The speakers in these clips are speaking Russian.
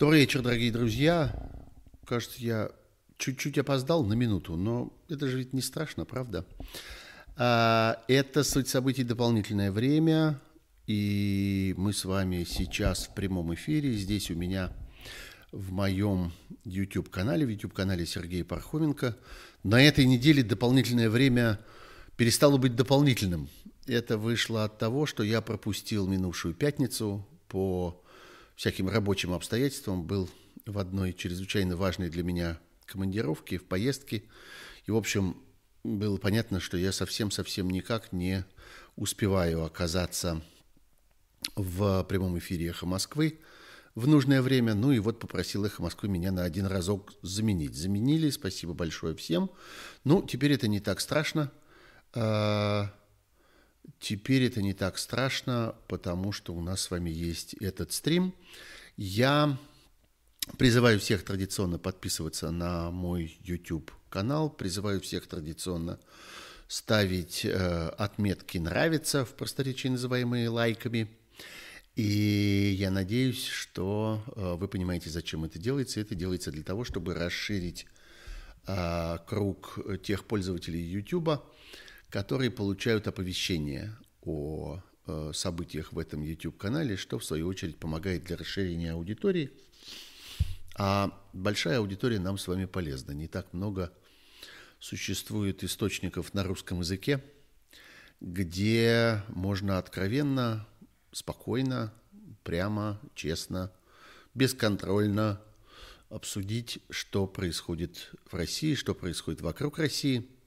Добрый вечер, дорогие друзья. Кажется, я чуть-чуть опоздал на минуту, но это же ведь не страшно, правда? А, это суть событий дополнительное время, и мы с вами сейчас в прямом эфире. Здесь у меня в моем YouTube-канале, в YouTube-канале Сергея Пархоменко. На этой неделе дополнительное время перестало быть дополнительным. Это вышло от того, что я пропустил минувшую пятницу по всяким рабочим обстоятельствам, был в одной чрезвычайно важной для меня командировке, в поездке. И, в общем, было понятно, что я совсем-совсем никак не успеваю оказаться в прямом эфире «Эхо Москвы» в нужное время. Ну и вот попросил «Эхо Москвы» меня на один разок заменить. Заменили, спасибо большое всем. Ну, теперь это не так страшно. А, Теперь это не так страшно, потому что у нас с вами есть этот стрим. Я призываю всех традиционно подписываться на мой YouTube канал, призываю всех традиционно ставить э, отметки «нравится», в просторечии называемые лайками. И я надеюсь, что э, вы понимаете, зачем это делается. Это делается для того, чтобы расширить э, круг тех пользователей YouTube, которые получают оповещения о э, событиях в этом YouTube-канале, что в свою очередь помогает для расширения аудитории. А большая аудитория нам с вами полезна. Не так много существует источников на русском языке, где можно откровенно, спокойно, прямо, честно, бесконтрольно обсудить, что происходит в России, что происходит вокруг России –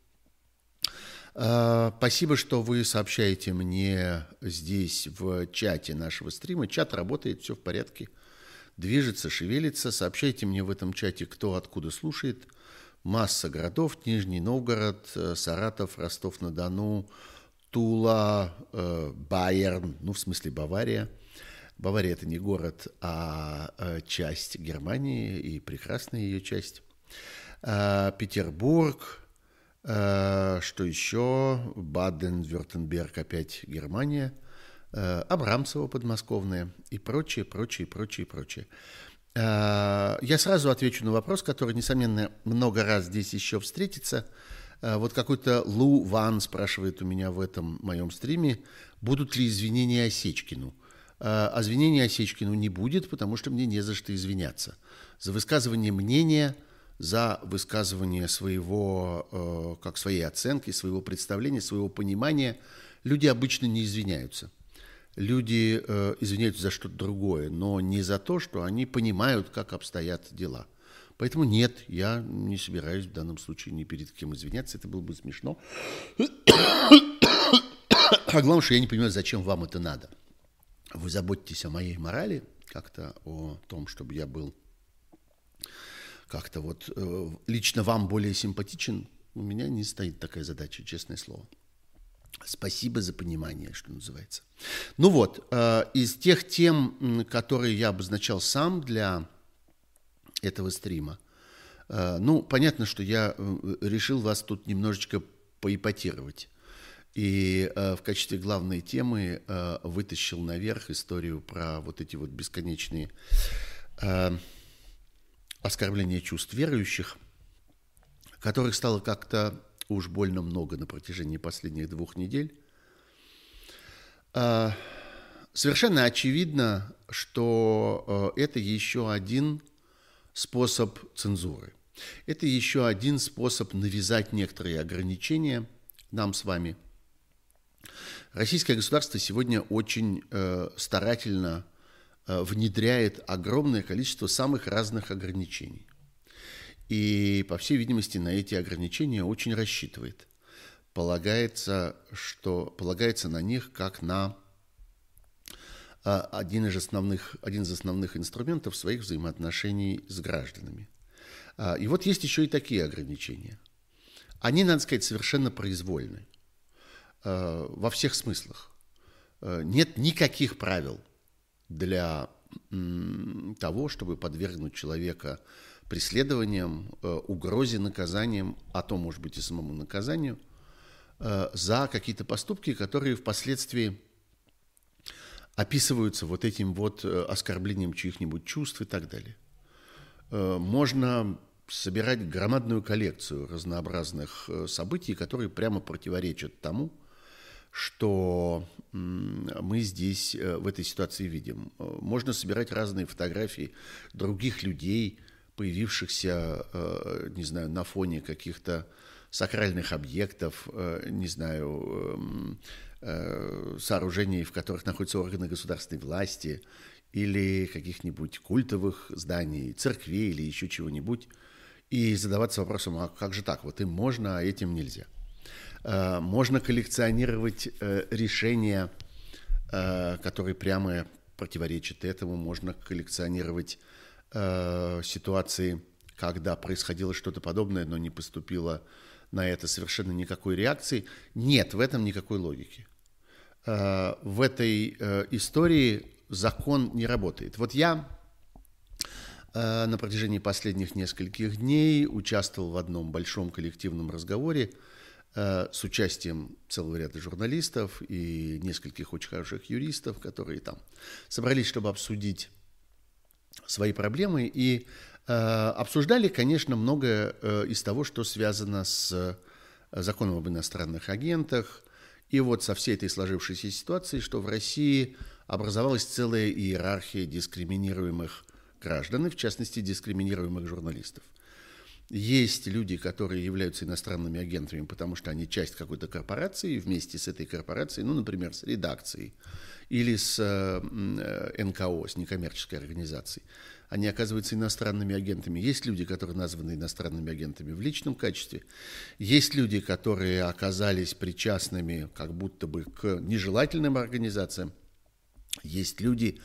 спасибо, что вы сообщаете мне здесь в чате нашего стрима. Чат работает, все в порядке, движется, шевелится. Сообщайте мне в этом чате, кто откуда слушает. Масса городов, Нижний Новгород, э, Саратов, Ростов-на-Дону, Тула, э, Байерн, ну, в смысле Бавария. Бавария – это не город, а э, часть Германии и прекрасная ее часть. Петербург, Э, что еще? Баден-Вюртемберг, опять Германия. Э, Абрамцево подмосковное и прочее, прочее, прочее, прочее. Э, я сразу отвечу на вопрос, который, несомненно, много раз здесь еще встретится. Вот какой-то Лу Ван спрашивает у меня в этом моем стриме, будут ли извинения Осечкину. А извинения Осечкину не будет, потому что мне не за что извиняться. За высказывание мнения – за высказывание своего, э, как своей оценки, своего представления, своего понимания, люди обычно не извиняются. Люди э, извиняются за что-то другое, но не за то, что они понимают, как обстоят дела. Поэтому нет, я не собираюсь в данном случае ни перед кем извиняться, это было бы смешно. А главное, что я не понимаю, зачем вам это надо. Вы заботитесь о моей морали, как-то о том, чтобы я был как-то вот э, лично вам более симпатичен, у меня не стоит такая задача, честное слово. Спасибо за понимание, что называется. Ну вот, э, из тех тем, которые я обозначал сам для этого стрима, э, ну, понятно, что я решил вас тут немножечко поипотировать. И в качестве главной темы вытащил наверх историю про вот эти вот бесконечные оскорбление чувств верующих, которых стало как-то уж больно много на протяжении последних двух недель. А, совершенно очевидно, что э, это еще один способ цензуры. Это еще один способ навязать некоторые ограничения нам с вами. Российское государство сегодня очень э, старательно внедряет огромное количество самых разных ограничений. И, по всей видимости, на эти ограничения очень рассчитывает. Полагается, что, полагается на них как на э, один из, основных, один из основных инструментов своих взаимоотношений с гражданами. А, и вот есть еще и такие ограничения. Они, надо сказать, совершенно произвольны э, во всех смыслах. Нет никаких правил – для того, чтобы подвергнуть человека преследованиям, э, угрозе наказанием, а то, может быть, и самому наказанию, э, за какие-то поступки, которые впоследствии описываются вот этим вот э, оскорблением чьих-нибудь чувств и так далее. можно собирать громадную коллекцию разнообразных событий, которые прямо противоречат тому, что мы здесь в этой ситуации видим. Можно собирать разные фотографии других людей, появившихся, не знаю, на фоне каких-то сакральных объектов, не знаю, эм, Э, сооружений, в которых находятся органы государственной власти, или каких-нибудь культовых зданий, церквей или еще чего-нибудь, и задаваться вопросом, а как же так, вот им можно, а этим нельзя. Э, можно коллекционировать э, решения, которые прямо противоречат этому, можно коллекционировать ситуации, когда происходило что-то подобное, но не поступило на это совершенно никакой реакции. Нет в этом никакой логики. Э, в этой э, истории закон не работает. Вот я э, на протяжении последних нескольких дней участвовал в одном большом коллективном разговоре с участием целого ряда журналистов и нескольких очень хороших юристов, которые там собрались, чтобы обсудить свои проблемы и обсуждали, конечно, многое из того, что связано с законом об иностранных агентах, и вот со всей этой сложившейся ситуацией, что в России образовалась целая иерархия дискриминируемых граждан, и в частности дискриминируемых журналистов. Есть люди, которые являются иностранными агентами, потому что они часть какой-то корпорации, вместе с этой корпорацией, ну, например, с редакцией или с э, э НКО, с некоммерческой организацией, они оказываются иностранными агентами. Есть люди, которые названы иностранными агентами в личном качестве. Есть люди, которые оказались причастными как будто бы к нежелательным организациям. Есть люди,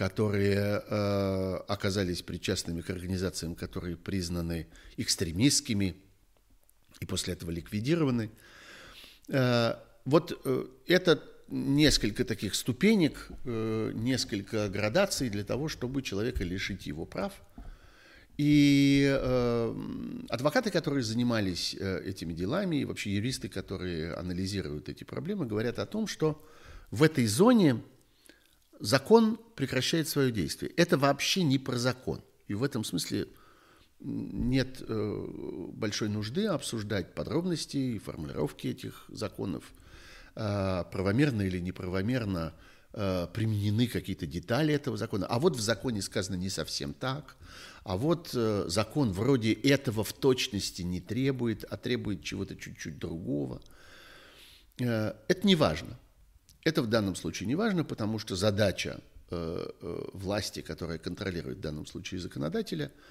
которые э, оказались причастными к организациям, которые признаны экстремистскими и после этого ликвидированы. Э, вот э, это несколько таких ступенек, э, несколько градаций для того, чтобы человека лишить его прав. И э, адвокаты, которые занимались э, этими делами, и вообще юристы, которые анализируют эти проблемы, говорят о том, что в этой зоне закон прекращает свое действие. Это вообще не про закон. И в этом смысле нет большой нужды обсуждать подробности и формулировки этих законов – Э, правомерно или неправомерно э, применены какие-то детали этого закона. А вот в законе сказано не совсем так. А вот э, закон вроде этого в точности не требует, а требует чего-то чуть-чуть другого. Это не важно. Это в данном случае не важно, потому что задача власти, которая контролирует в данном случае законодателя –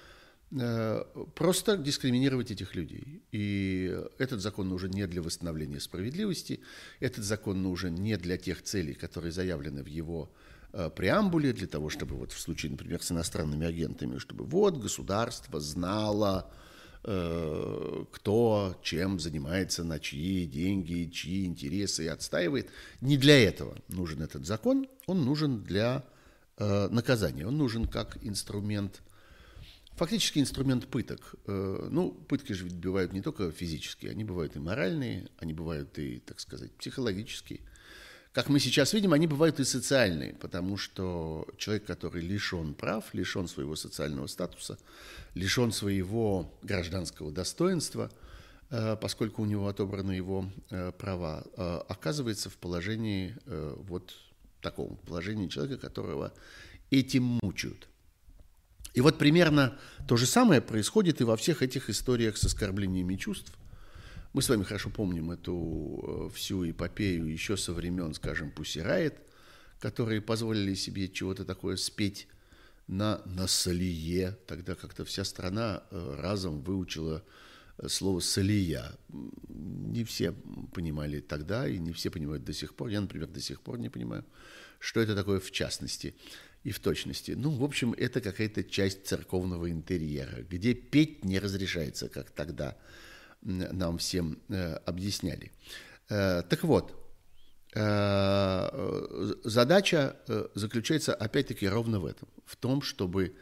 Э, просто дискриминировать этих людей. И этот закон нужен не для восстановления справедливости, этот закон нужен не для тех целей, которые заявлены в его э, преамбуле, для того, чтобы вот в случае, например, с иностранными агентами, чтобы вот государство знало, э, кто чем занимается, на чьи деньги, чьи интересы отстаивает. Не для этого нужен этот закон, он нужен для наказания, он нужен как инструмент фактически инструмент пыток. Э, ну, пытки же ведь бывают не только физические, они бывают и моральные, они бывают и, так сказать, психологические. Как мы сейчас видим, они бывают и социальные, потому что человек, который лишен прав, лишен своего социального статуса, лишен своего гражданского достоинства, э, поскольку у него отобраны его э, права, оказывается в положении вот таком положении человека, которого этим мучают. И вот примерно то же самое происходит и во всех этих историях с оскорблениями чувств. Мы с вами хорошо помним эту э, всю эпопею еще со времен, скажем, Пусирает, которые позволили себе чего-то такое спеть на, на солие. Тогда как-то вся страна э, разом выучила э, слово «солия». Не все понимали тогда, и не все понимают до сих пор. Я, например, до сих пор не понимаю, что это такое в частности и в точности. Ну, в общем, это какая-то часть церковного интерьера, где петь не разрешается, как тогда нам всем э, объясняли. Э, так вот, э, задача заключается опять-таки ровно в этом, в том, чтобы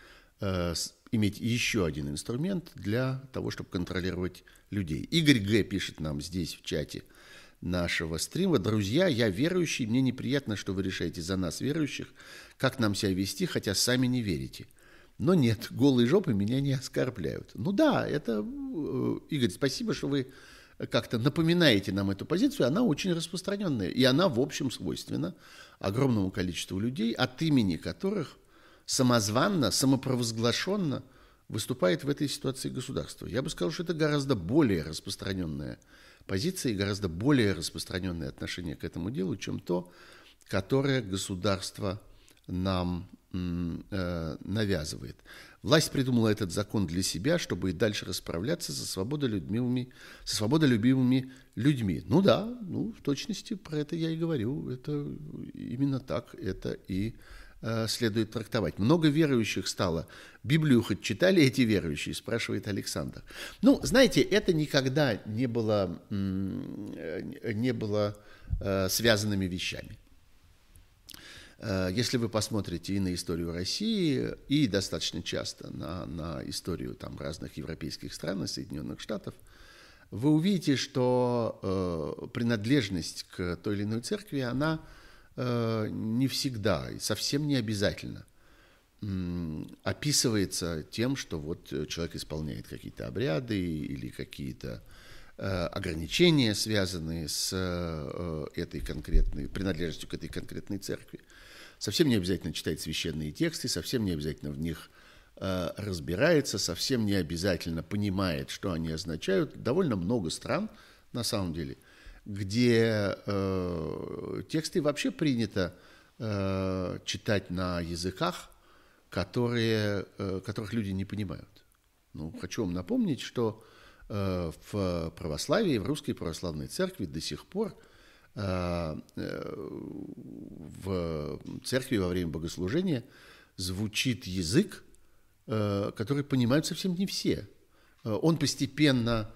иметь еще один инструмент для того, чтобы контролировать людей. Игорь Г. пишет нам здесь в чате – нашего стрима. Друзья, я верующий, мне неприятно, что вы решаете за нас, верующих, как нам себя вести, хотя сами не верите. Но нет, голые жопы меня не оскорбляют. Ну да, это, э, Игорь, спасибо, что вы как-то напоминаете нам эту позицию, она очень распространенная. И она, в общем, свойственна огромному количеству людей, от имени которых самозванно, самопровозглашенно выступает в этой ситуации государство. Я бы сказал, что это гораздо более распространенная позиция и гораздо более распространенное отношение к этому делу, чем то, которое государство нам навязывает. Власть придумала этот закон для себя, чтобы и дальше расправляться со свободолюбимыми, со свободолюбимыми людьми. Ну да, ну в точности про это я и говорю. Это именно так это и э, следует трактовать. Много верующих стало. Библию хоть читали эти верующие, спрашивает Александр. Ну, знаете, это никогда не было, э, не было э, связанными вещами. Э, если вы посмотрите и на историю России, и достаточно часто на, на историю там, разных европейских стран и Соединенных Штатов, вы увидите, что э, принадлежность к той или иной церкви, она э, не всегда и совсем не обязательно описывается тем, что вот человек исполняет какие-то обряды или какие-то ограничения, связанные с э, этой конкретной принадлежностью к этой конкретной церкви. Совсем не обязательно читать священные тексты, совсем не обязательно в них э, разбирается, совсем не обязательно понимает, что они означают. Довольно много стран, на самом деле, где э, тексты вообще принято э, читать на языках, которые, э, которых люди не понимают. Ну, хочу вам напомнить, что э, в православии, в русской православной церкви до сих пор – Э, в церкви во время богослужения звучит язык, э, который понимают совсем не все. Э, он постепенно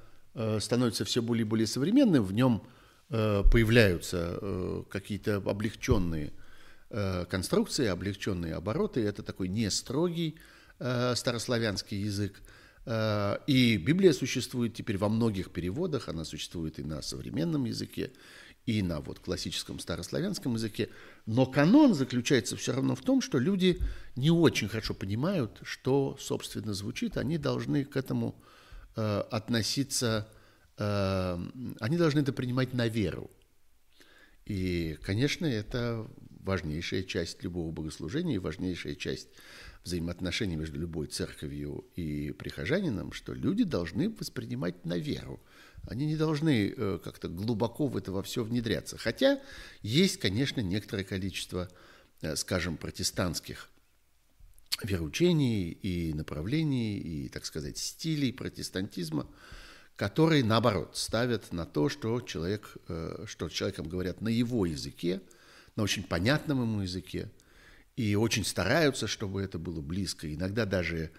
становится все более и более современным, в нем появляются какие-то облегченные конструкции, облегченные обороты. Это такой не строгий старославянский язык. И Библия существует теперь во многих переводах, она существует и на современном языке, и на вот классическом старославянском языке. Но канон заключается все равно в том, что люди не очень хорошо понимают, что, собственно, звучит. Они должны к этому э, относиться, э, они должны это принимать на веру. И, конечно, это важнейшая часть любого богослужения и важнейшая часть взаимоотношений между любой церковью и прихожанином, что люди должны воспринимать на веру – они не должны э, как-то глубоко в это во все внедряться. Хотя есть, конечно, некоторое количество, э, скажем, протестантских вероучений и направлений, и, так сказать, стилей протестантизма, которые, наоборот, ставят на то, что, человек, э, что человеком говорят на его языке, на очень понятном ему языке, и очень стараются, чтобы это было близко. Иногда даже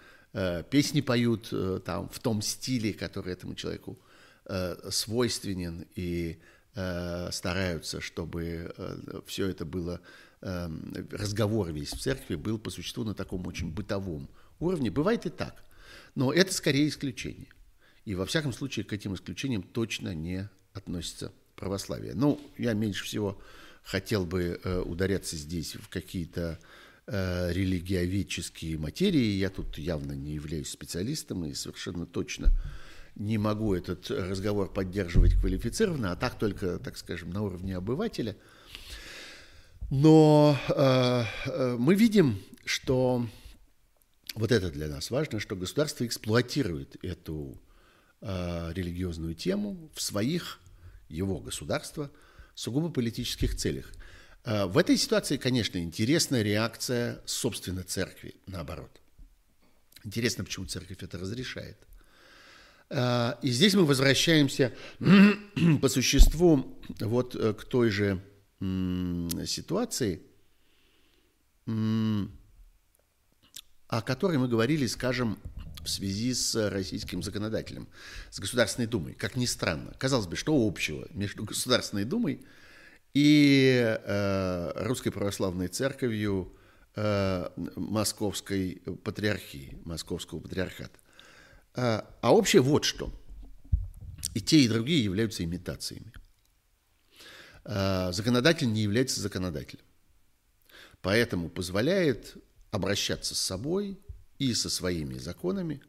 песни поют там в том стиле, который этому человеку э, свойственен и э, стараются, чтобы э, все это было, э, разговор весь в церкви был по существу на таком очень бытовом уровне. Бывает и так, но это скорее исключение. И во всяком случае к этим исключениям точно не относится православие. Ну, я меньше всего хотел бы э, ударяться здесь в какие-то э, религиоведческие материи. Я тут явно не являюсь специалистом и совершенно точно не могу этот разговор поддерживать квалифицированно, а так только, так скажем, на уровне обывателя. Но э, э, мы видим, что вот это для нас важно, что государство эксплуатирует эту э, религиозную тему в своих, его государства, сугубо политических целях. Э, в этой ситуации, конечно, интересная реакция, собственно, церкви, наоборот. Интересно, почему церковь это разрешает – а, и здесь мы возвращаемся по существу вот э, к той же ситуации, о которой мы говорили, скажем, в связи с российским законодателем, с Государственной Думой. Как ни странно. Казалось бы, что общего между Государственной Думой и э, Русской Православной Церковью э, Московской Патриархии, Московского Патриархата. А, а общее вот что. И те, и другие являются имитациями. А, законодатель не является законодателем. Поэтому позволяет обращаться с собой и со своими законами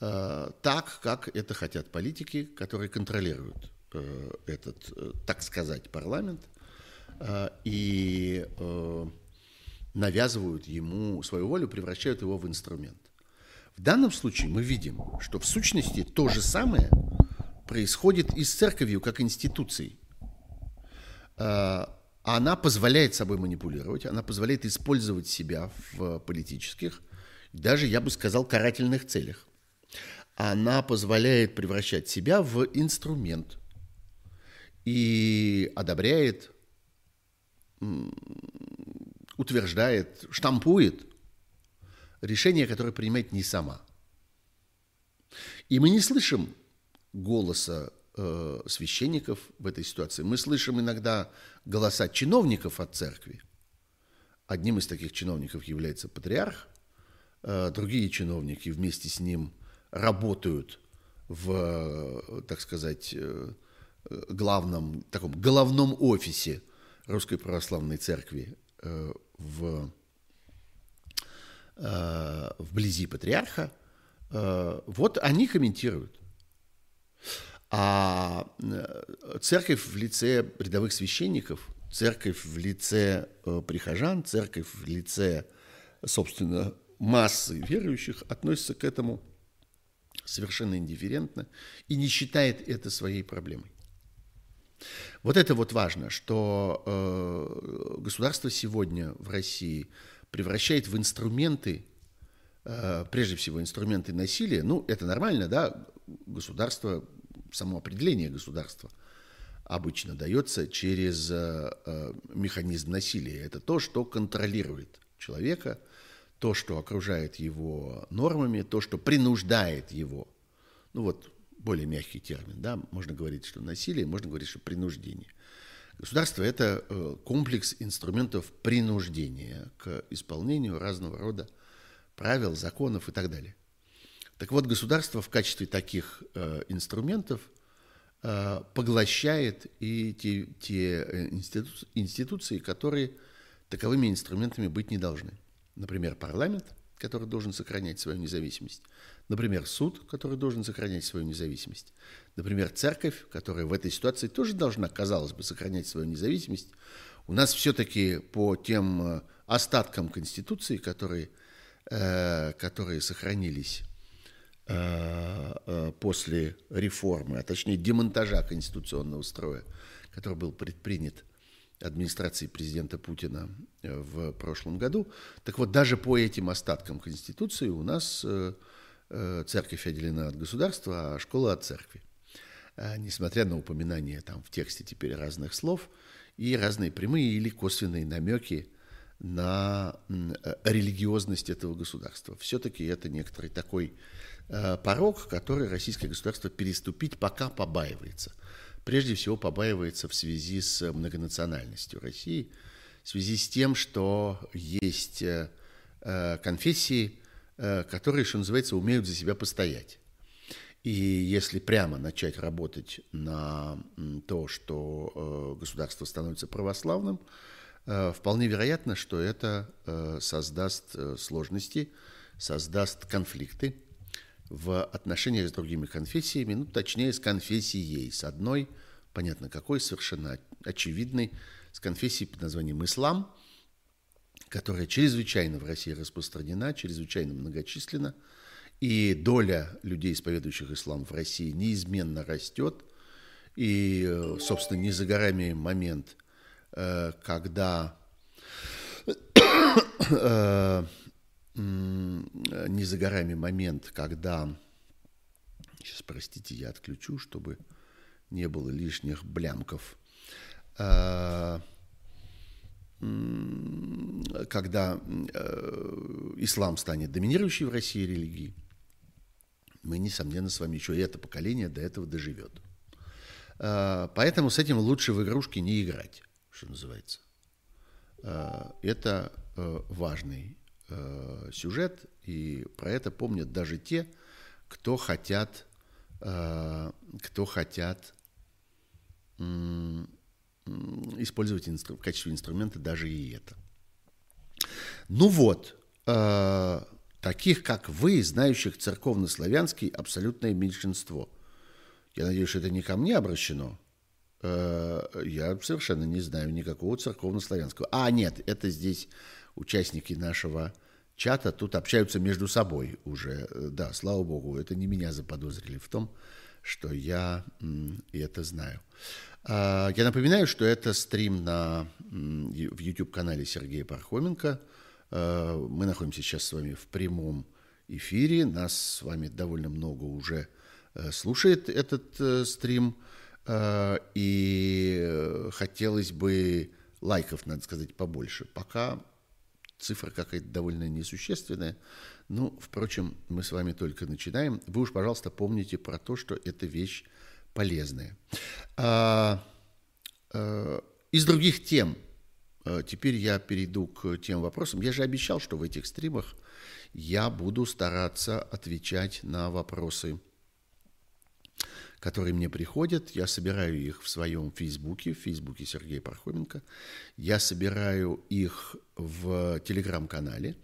э, так, как это хотят политики, которые контролируют э, этот, э, так сказать, парламент и навязывают ему свою волю, превращают его в инструмент. В данном случае мы видим, что в сущности то же самое происходит и с церковью как институцией. Она позволяет собой манипулировать, она позволяет использовать себя в политических, даже, я бы сказал, карательных целях. Она позволяет превращать себя в инструмент и одобряет, утверждает, штампует решение, которое принимает не сама. И мы не слышим голоса э, священников в этой ситуации. Мы слышим иногда голоса чиновников от церкви. Одним из таких чиновников является патриарх. Э, другие чиновники вместе с ним работают в, э, так сказать, э, главном, таком головном офисе Русской Православной Церкви в, вблизи патриарха. Вот они комментируют. А церковь в лице рядовых священников, церковь в лице прихожан, церковь в лице, собственно, массы верующих относится к этому совершенно индифферентно и не считает это своей проблемой. Вот это вот важно, что э, государство сегодня в России превращает в инструменты, э, прежде всего инструменты насилия. Ну, это нормально, да, государство само определение государства обычно дается через э, э, механизм насилия. Это то, что контролирует человека, то, что окружает его нормами, то, что принуждает его. Ну вот, более мягкий термин, да, можно говорить, что насилие, можно говорить, что принуждение. Государство – это э, комплекс инструментов принуждения к исполнению разного рода правил, законов и так далее. Так вот, государство в качестве таких э, инструментов э, поглощает и те, те институ, институции, которые таковыми инструментами быть не должны. Например, парламент, который должен сохранять свою независимость. Например, суд, который должен сохранять свою независимость. Например, церковь, которая в этой ситуации тоже должна, казалось бы, сохранять свою независимость. У нас все-таки по тем э, остаткам Конституции, которые, э, которые сохранились Э, э, после реформы, а точнее демонтажа конституционного строя, который был предпринят администрацией президента Путина э, в прошлом году. Так вот, даже по этим остаткам Конституции у нас церковь отделена от государства, а школа от церкви. Несмотря на упоминание там в тексте теперь разных слов и разные прямые или косвенные намеки на религиозность этого государства. Все-таки это некоторый такой Э, порог, который российское государство переступить пока побаивается. Прежде всего побаивается в связи с многонациональностью России, в связи с тем, что есть э, э, конфессии, которые, что называется, умеют за себя постоять. И если прямо начать работать на то, что государство становится православным, вполне вероятно, что это создаст сложности, создаст конфликты, в отношениях с другими конфессиями, ну, точнее, с конфессией, с одной, понятно какой, совершенно очевидной, с конфессией под названием ислам, которая чрезвычайно в России распространена, чрезвычайно многочисленна, и доля людей, исповедующих ислам в России, неизменно растет. И, собственно, не за горами момент, э, когда э, не за горами момент, когда... Сейчас, простите, я отключу, чтобы не было лишних блямков. А, когда э, ислам станет доминирующей в России религией, мы, несомненно, с вами еще и это поколение до этого доживет. А, поэтому с этим лучше в игрушки не играть, что называется. А, это э, важный э, сюжет, и про это помнят даже те, кто хотят, э, кто хотят э, использовать инстру- в качестве инструмента даже и это. Ну вот, э, таких, как вы, знающих церковно-славянский, абсолютное меньшинство. Я надеюсь, что это не ко мне обращено. Э, я совершенно не знаю никакого церковно-славянского. А, нет, это здесь участники нашего чата тут общаются между собой уже. Да, слава богу, это не меня заподозрили в том, что я это знаю. А, я напоминаю, что это стрим на, в YouTube-канале Сергея Пархоменко. А, мы находимся сейчас с вами в прямом эфире. Нас с вами довольно много уже э, слушает этот э, стрим. И хотелось бы лайков, надо сказать, побольше. Пока цифра какая-то довольно несущественная. Ну, впрочем, мы с вами только начинаем. Вы уж, пожалуйста, помните про то, что эта вещь полезные. А, а, из других тем, а, теперь я перейду к тем вопросам. Я же обещал, что в этих стримах я буду стараться отвечать на вопросы, которые мне приходят. Я собираю их в своем фейсбуке, в фейсбуке Сергея Пархоменко. Я собираю их в телеграм-канале.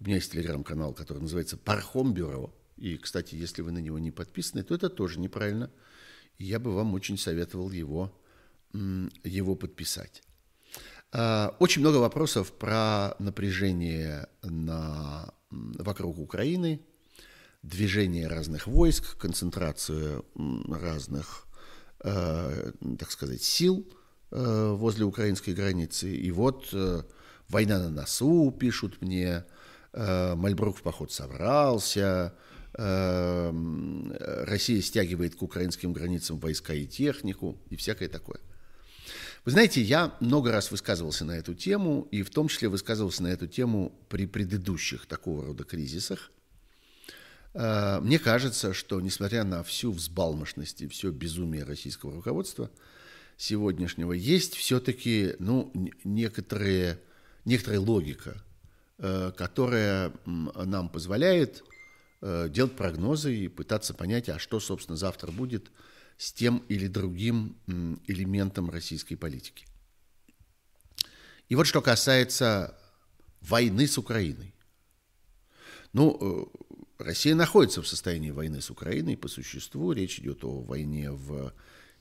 У меня есть телеграм-канал, который называется Пархом Бюро. И, кстати, если вы на него не подписаны, то это тоже неправильно – я бы вам очень советовал его, его подписать. А, очень много вопросов про напряжение на, вокруг Украины, движение разных войск, концентрацию разных, э, так сказать, сил э, возле украинской границы. И вот э, война на носу, пишут мне, Мальбрук в поход собрался, Россия стягивает к украинским границам войска и технику и всякое такое. Вы знаете, я много раз высказывался на эту тему, и в том числе высказывался на эту тему при предыдущих такого рода кризисах. Э, мне кажется, что несмотря на всю взбалмошность и все безумие российского руководства сегодняшнего, есть все-таки ну, некоторые, некоторая логика, э, которая нам позволяет Э, делать прогнозы и пытаться понять, а что, собственно, завтра будет с тем или другим элементом российской политики. И вот что касается войны с Украиной. Ну, Россия находится в состоянии войны с Украиной по существу. Речь идет о войне в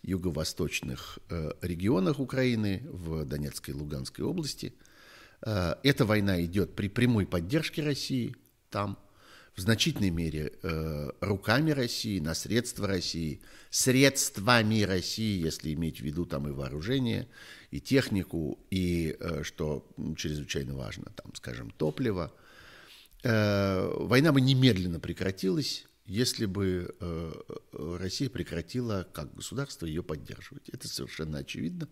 юго-восточных э, регионах Украины, в Донецкой и Луганской области. Эта война идет при прямой поддержке России там – в значительной мере э, руками России, на средства России, средствами России, если иметь в виду там и вооружение, и технику, и, э, что чрезвычайно важно, там, скажем, топливо. Э, война бы немедленно прекратилась, если бы э, Россия прекратила как государство ее поддерживать. Это совершенно очевидно.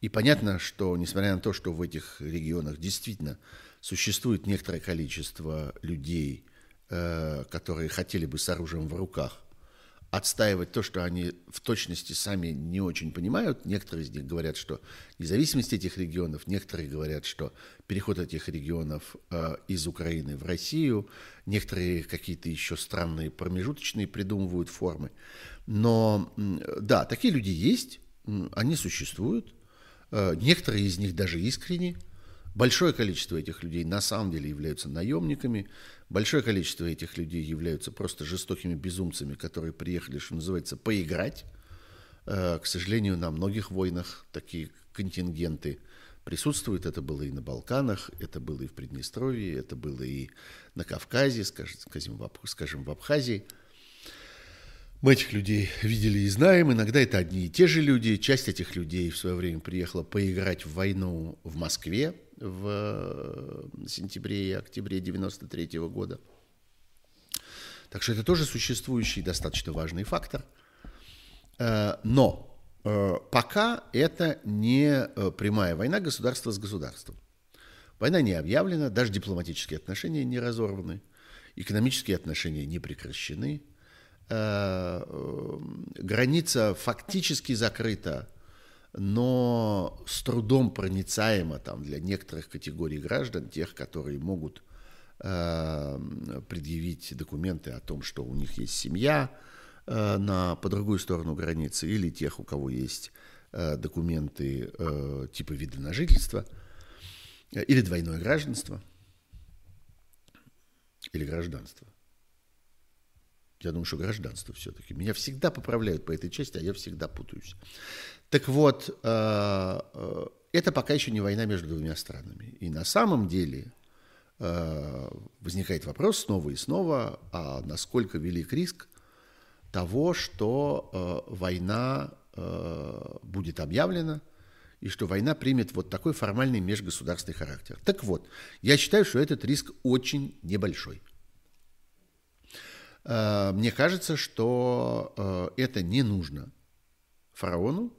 И понятно, что несмотря на то, что в этих регионах действительно существует некоторое количество людей, Э, которые хотели бы с оружием в руках, отстаивать то, что они в точности сами не очень понимают. Некоторые из них говорят, что независимость этих регионов, некоторые говорят, что переход этих регионов э, из Украины в Россию, некоторые какие-то еще странные промежуточные придумывают формы. Но да, такие люди есть, они существуют, э, некоторые из них даже искренне, Большое количество этих людей на самом деле являются наемниками, большое количество этих людей являются просто жестокими безумцами, которые приехали, что называется, поиграть. Э, к сожалению, на многих войнах такие контингенты присутствуют. Это было и на Балканах, это было и в Приднестровье, это было и на Кавказе, скажем, в Абхазии. Мы этих людей видели и знаем. Иногда это одни и те же люди. Часть этих людей в свое время приехала поиграть в войну в Москве, в э, сентябре и октябре 93 -го года. Так что это тоже существующий достаточно важный фактор. Э, но э, пока это не прямая война государства с государством. Война не объявлена, даже дипломатические отношения не разорваны, экономические отношения не прекращены, граница фактически закрыта но с трудом проницаемо там, для некоторых категорий граждан, тех, которые могут э, предъявить документы о том, что у них есть семья э, на, по другую сторону границы, или тех, у кого есть э, документы э, типа вида на жительство, э, или двойное гражданство. Или гражданство? Я думаю, что гражданство все-таки. Меня всегда поправляют по этой части, а я всегда путаюсь. Так вот, э, э, это пока еще не война между двумя странами. И на самом деле э, возникает вопрос снова и снова, а насколько велик риск того, что война будет объявлена, и что война примет вот такой формальный межгосударственный характер. Так вот, я считаю, что этот риск очень небольшой. Мне кажется, что это не нужно фараону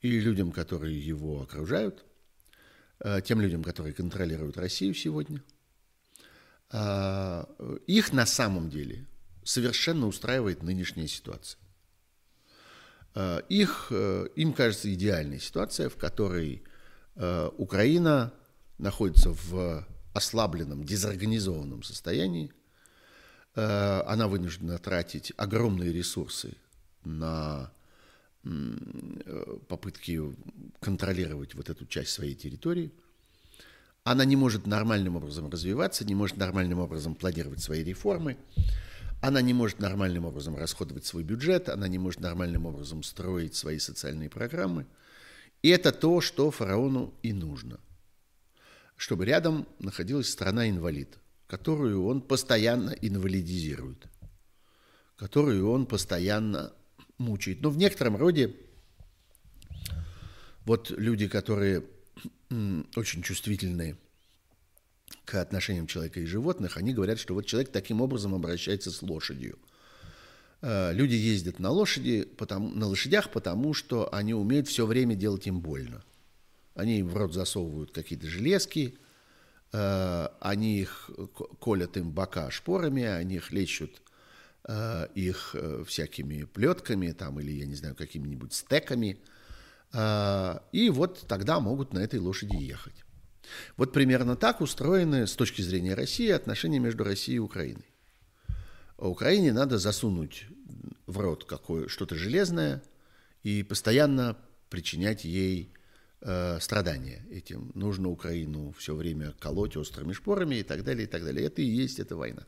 и людям, которые его окружают, э, тем людям, которые контролируют Россию сегодня. Их на самом деле совершенно устраивает нынешняя ситуация. Их, им кажется идеальной ситуация, в которой Украина находится в ослабленном, дезорганизованном состоянии, Э, она вынуждена тратить огромные ресурсы на э, попытки контролировать вот эту часть своей территории. Она не может нормальным образом развиваться, не может нормальным образом планировать свои реформы, она не может нормальным образом расходовать свой бюджет, она не может нормальным образом строить свои социальные программы. И это то, что фараону и нужно. Чтобы рядом находилась страна-инвалид – которую он постоянно инвалидизирует, которую он постоянно мучает. Но в некотором роде вот люди, которые очень чувствительны к отношениям человека и животных, они говорят, что вот человек таким образом обращается с лошадью. Э, люди ездят на, лошади, потому, на лошадях, потому что они умеют все время делать им больно. Они им в рот засовывают какие-то железки – Э, они их колят им бока шпорами, они их лечат э, их э, всякими плетками там, или, я не знаю, какими-нибудь стеками. И вот тогда могут на этой лошади ехать. Вот примерно так устроены с точки зрения России отношения между Россией и Украиной. Украине надо засунуть в рот какое что-то железное и постоянно причинять ей э, страдания этим. Нужно Украину все время колоть острыми шпорами и так далее, и так далее. Это и есть эта война.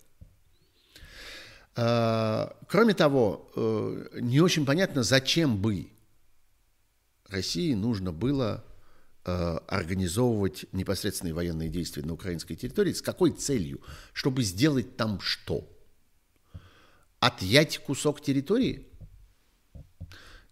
Э, кроме того, э, не очень понятно, зачем бы России нужно было э, организовывать непосредственные военные действия на украинской территории, с какой целью? Чтобы сделать там что? Отъять кусок территории?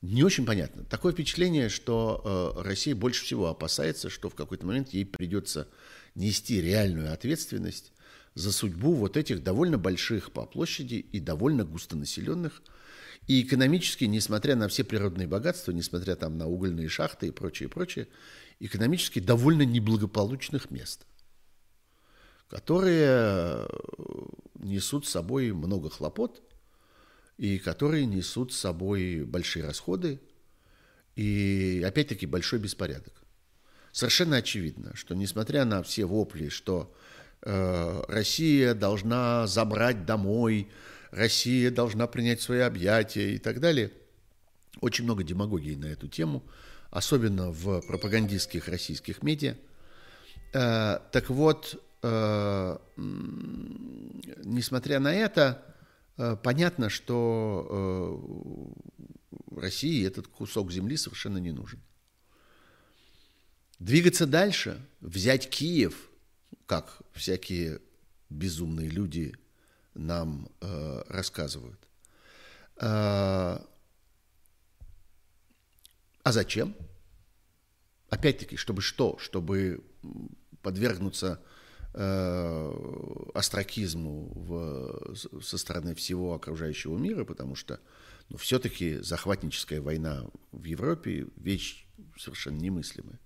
Не очень понятно. Такое впечатление, что Россия больше всего опасается, что в какой-то момент ей придется нести реальную ответственность за судьбу вот этих довольно больших по площади и довольно густонаселенных, и экономически, несмотря на все природные богатства, несмотря там на угольные шахты и прочее, прочее, экономически довольно неблагополучных мест, которые э, несут с собой много хлопот – и которые несут с собой большие расходы и, опять-таки, большой беспорядок. Совершенно очевидно, что несмотря на все вопли, что Россия должна забрать домой, Россия должна принять свои объятия и так далее, очень много демагогии на эту тему, особенно в пропагандистских российских медиа. Э, так вот, э, несмотря на это, Э, понятно, что э, России этот кусок земли совершенно не нужен. Двигаться дальше, взять Киев, как всякие безумные люди нам э, рассказывают. А зачем? Опять-таки, чтобы что? Чтобы подвергнуться Э, остракизму в, со стороны всего окружающего мира, потому что ну, все-таки захватническая война в Европе – вещь совершенно немыслимая.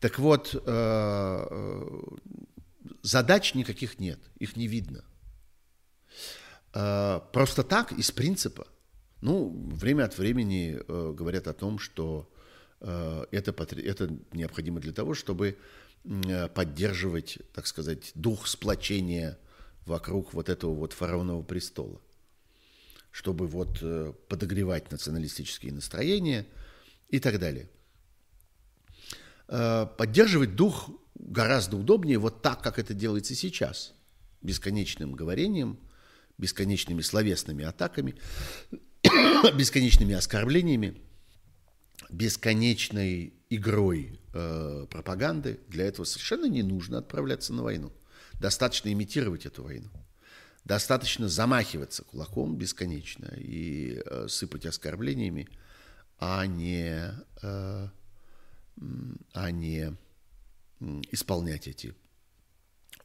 Так вот, э, э, задач никаких нет, их не видно. Просто так, из принципа. Ну, время от времени говорят о том, что это, это необходимо для того, чтобы Э, поддерживать, так сказать, дух сплочения вокруг вот этого вот фараонового престола, чтобы вот э, подогревать националистические настроения и так далее. Э, поддерживать дух гораздо удобнее вот так, как это делается сейчас. бесконечным говорением, бесконечными словесными атаками, бесконечными оскорблениями, бесконечной игрой э, пропаганды. Для этого совершенно не нужно отправляться на войну. Достаточно имитировать эту войну. Достаточно замахиваться кулаком бесконечно и э, сыпать оскорблениями, а не, э, а не исполнять эти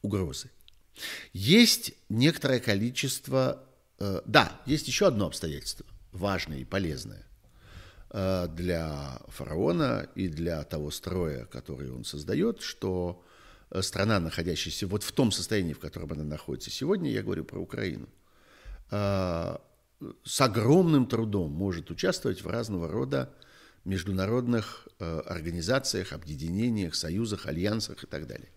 угрозы. Есть некоторое количество... Э, да, есть еще одно обстоятельство, важное и полезное э, для фараона и для того строя, который он создает, что э, страна, находящаяся вот в том состоянии, в котором она находится сегодня, я говорю про Украину, с огромным трудом может участвовать в разного рода международных организациях, объединениях, союзах, альянсах и так далее.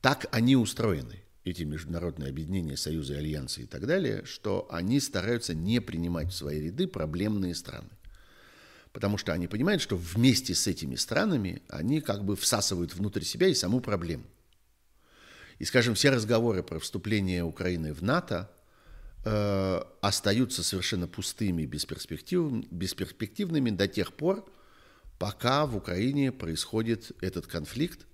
Так они устроены, эти международные объединения, союзы, альянсы и так далее, что они стараются не принимать в свои ряды проблемные страны. Потому что они понимают, что вместе с этими странами они как бы всасывают внутрь себя и саму проблему. И, скажем, все разговоры про вступление Украины в НАТО э, остаются совершенно пустыми, бесперспектив, бесперспективными до тех пор, пока в Украине происходит этот конфликт,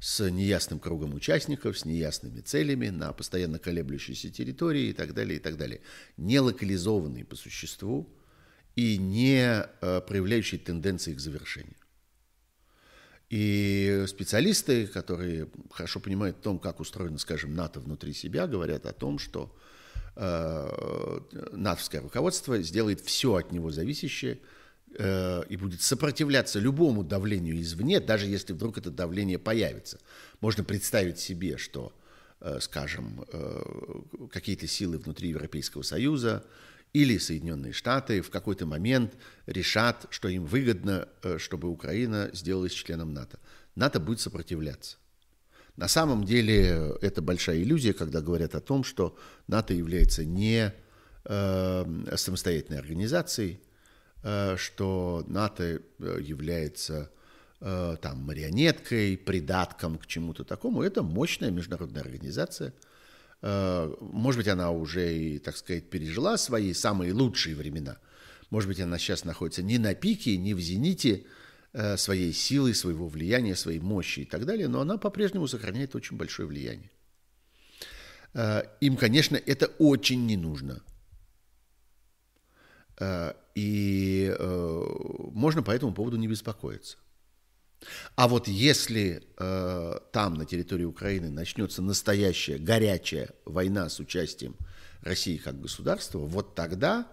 с неясным кругом участников, с неясными целями, на постоянно колеблющейся территории и так далее, и так далее. Не локализованный по существу и не э, проявляющий тенденции к завершению. И специалисты, которые хорошо понимают о том, как устроено, скажем, НАТО внутри себя, говорят о том, что э, натовское руководство сделает все от него зависящее – Э, и будет сопротивляться любому давлению извне, даже если вдруг это давление появится. Можно представить себе, что, э, скажем, какие-то силы внутри Европейского Союза или Соединенные Штаты в какой-то момент решат, что им выгодно, чтобы Украина сделалась членом НАТО. НАТО будет сопротивляться. На самом деле это большая иллюзия, когда говорят о том, что НАТО является не э, самостоятельной организацией, Э, что НАТО э, является э, там марионеткой, придатком к чему-то такому. Это мощная международная организация. Может быть, она уже и, так сказать, пережила свои самые лучшие времена. Может быть, она сейчас находится не на пике, не в зените своей силы, своего влияния, своей мощи и так далее, но она по-прежнему сохраняет очень большое влияние. Им, конечно, это очень не нужно. И э, можно по этому поводу не беспокоиться. А вот если э, там, на территории Украины, начнется настоящая горячая война с участием России как государства, вот тогда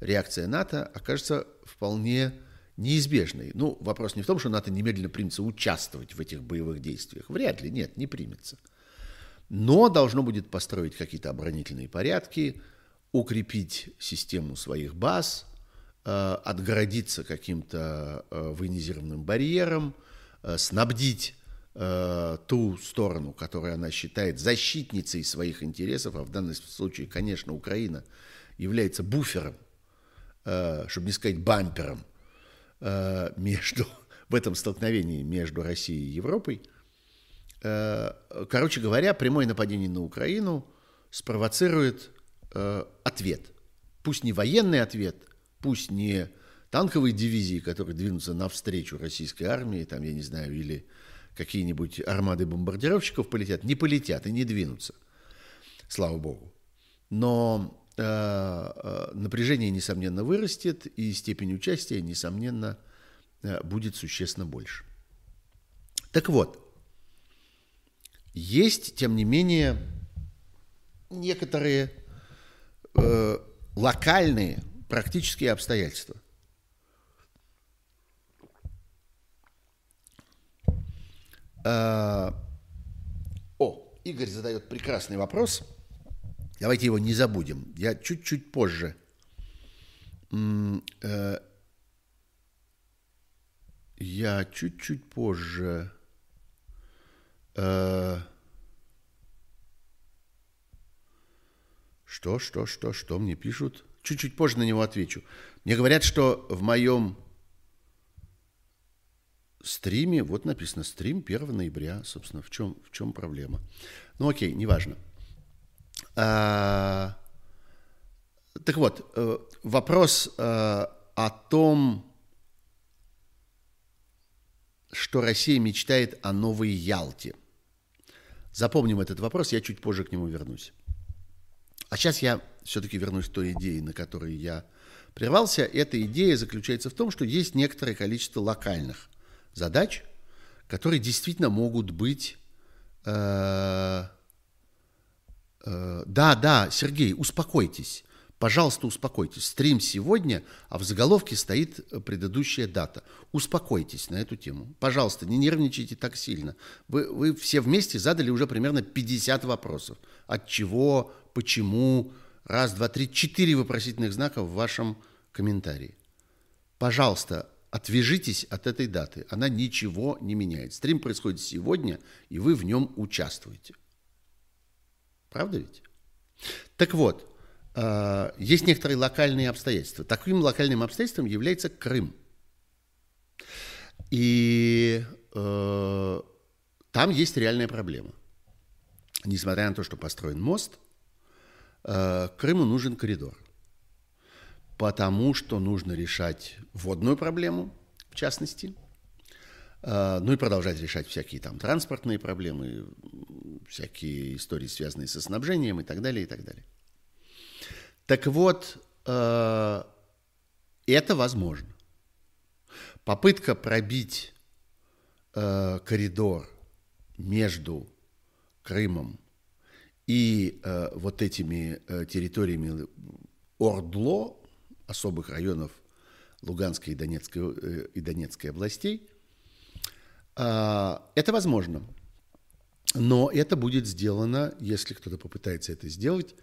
реакция НАТО окажется вполне неизбежной. Ну, вопрос не в том, что НАТО немедленно примется участвовать в этих боевых действиях. Вряд ли, нет, не примется. Но должно будет построить какие-то оборонительные порядки, укрепить систему своих баз – Э, отгородиться каким-то э, военизированным барьером, э, снабдить ту сторону, которую она считает защитницей своих интересов, а в данном случае, конечно, Украина является буфером, чтобы не сказать бампером, между, в этом столкновении между Россией и Европой. Короче говоря, прямое нападение на Украину спровоцирует ответ. Пусть не военный ответ, пусть не танковые дивизии, которые двинутся навстречу российской армии, там, я не знаю, или какие-нибудь армады бомбардировщиков полетят, не полетят и не двинутся, слава богу. Но э, э, напряжение, несомненно, вырастет, и степень участия, несомненно, э, будет существенно больше. Так вот, есть, тем не менее, некоторые э, локальные практические обстоятельства. А, о, Игорь задает прекрасный вопрос. Давайте его не забудем. Я чуть-чуть позже э, я чуть-чуть позже э, что, что, что, что мне пишут? чуть-чуть позже на него отвечу. Мне говорят, что в моем стриме, вот написано стрим 1 ноября, собственно, в чем, в чем проблема. Ну окей, неважно. А, так вот, э, вопрос э, о том, что Россия мечтает о новой Ялте. Запомним этот вопрос, я чуть позже к нему вернусь. А сейчас я все-таки вернусь к той идее, на которой я прервался. Эта идея заключается в том, что есть некоторое количество локальных задач, которые действительно могут быть... Э, э, да, да, Сергей, успокойтесь. Пожалуйста, успокойтесь. Стрим сегодня, а в заголовке стоит предыдущая дата. Успокойтесь на эту тему. Пожалуйста, не нервничайте так сильно. Вы, вы все вместе задали уже примерно 50 вопросов. От чего, почему, раз, два, три, четыре вопросительных знака в вашем комментарии. Пожалуйста, отвяжитесь от этой даты. Она ничего не меняет. Стрим происходит сегодня, и вы в нем участвуете. Правда ведь? Так вот, а, есть некоторые локальные обстоятельства. Таким локальным обстоятельством является Крым. И э, там есть реальная проблема. Несмотря на то, что построен мост, э, Крыму нужен коридор. Потому что нужно решать водную проблему, в частности, э, ну и продолжать решать всякие там транспортные проблемы, всякие истории, связанные со снабжением и так далее, и так далее. Так вот, э, это возможно. Попытка пробить э, коридор между Крымом и э, вот этими территориями Ордло, особых районов Луганской и Донецкой, и Донецкой областей, это возможно. Но это будет сделано, если кто-то попытается это сделать,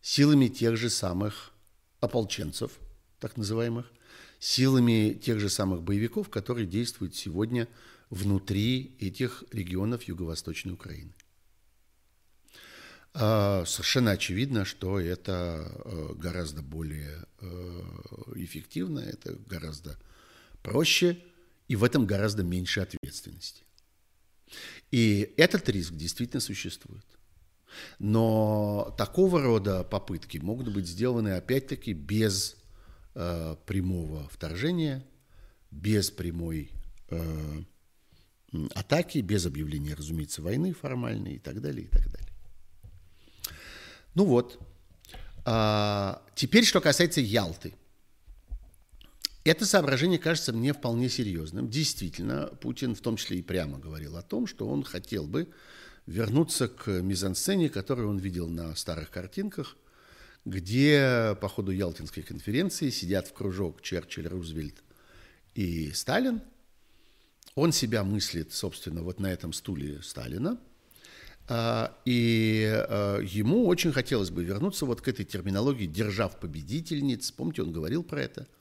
силами тех же самых ополченцев, так называемых, силами тех же самых боевиков, которые действуют сегодня внутри этих регионов Юго-Восточной Украины. А, совершенно очевидно, что это э, гораздо более э, эффективно, это гораздо проще, и в этом гораздо меньше ответственности. И этот риск действительно существует. Но такого рода попытки могут быть сделаны опять-таки без э, прямого вторжения, без прямой э, атаки, без объявления, разумеется, войны формальной и так далее, и так далее. Ну вот. А, теперь, что касается Ялты. Это соображение кажется мне вполне серьезным. Действительно, Путин в том числе и прямо говорил о том, что он хотел бы вернуться к мизансцене, которую он видел на старых картинках, где по ходу Ялтинской конференции сидят в кружок Черчилль, Рузвельт и Сталин. Он себя мыслит, собственно, вот на этом стуле Сталина. А, и а, ему очень хотелось бы вернуться вот к этой терминологии «держав победительниц». Помните, он говорил про это –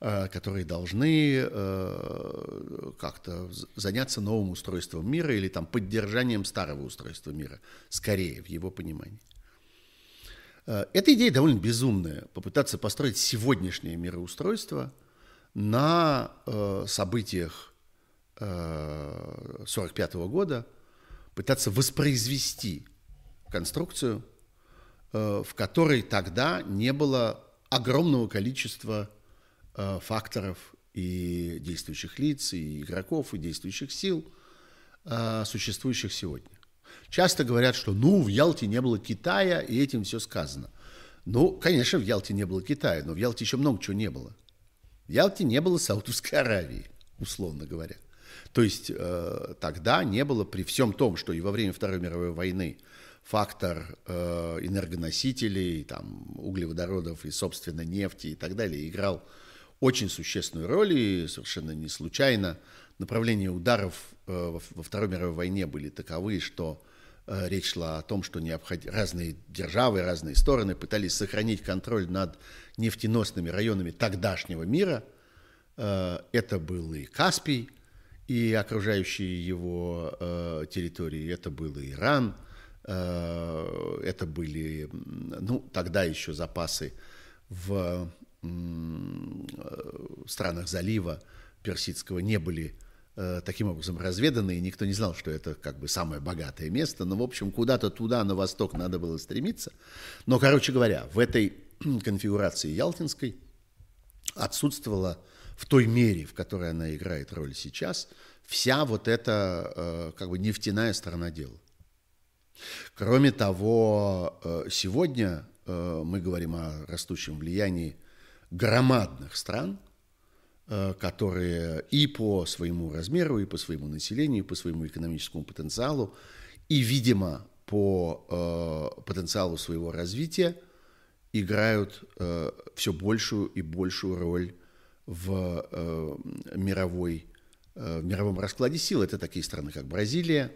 которые должны э, как-то заняться новым устройством мира или там поддержанием старого устройства мира, скорее, в его понимании. Э, эта идея довольно безумная, попытаться построить сегодняшнее мироустройство на событиях 1945 года, пытаться воспроизвести конструкцию, в которой тогда не было огромного количества Э, факторов и действующих лиц, и игроков, и действующих сил, э, существующих сегодня. Часто говорят, что ну, в Ялте не было Китая, и этим все сказано. Ну, конечно, в Ялте не было Китая, но в Ялте еще много чего не было. В Ялте не было Саудовской Аравии, условно говоря. То есть э, тогда не было, при всем том, что и во время Второй мировой войны фактор э, энергоносителей, там, углеводородов и, собственно, нефти и так далее играл очень существенную роль, и совершенно не случайно направления ударов э, во Второй мировой войне были таковы, что э, речь шла о том, что необход... разные державы, разные стороны пытались сохранить контроль над нефтеносными районами тогдашнего мира. Э, это был и Каспий, и окружающие его территории, это был и Иран, это были, ну, тогда еще запасы в странах залива Персидского не были э, таким образом разведаны, и никто не знал, что это как бы самое богатое место. Но, в общем, куда-то туда, на восток, надо было стремиться. Но, короче говоря, в этой конфигурации Ялтинской отсутствовала в той мере, в которой она играет роль сейчас, вся вот эта э, как бы нефтяная сторона дела. Кроме того, э, сегодня э, мы говорим о растущем влиянии громадных стран, которые и по своему размеру, и по своему населению, и по своему экономическому потенциалу, и, видимо, по потенциалу своего развития играют все большую и большую роль в э, мировой, э, в мировом раскладе сил. Это такие страны, как Бразилия,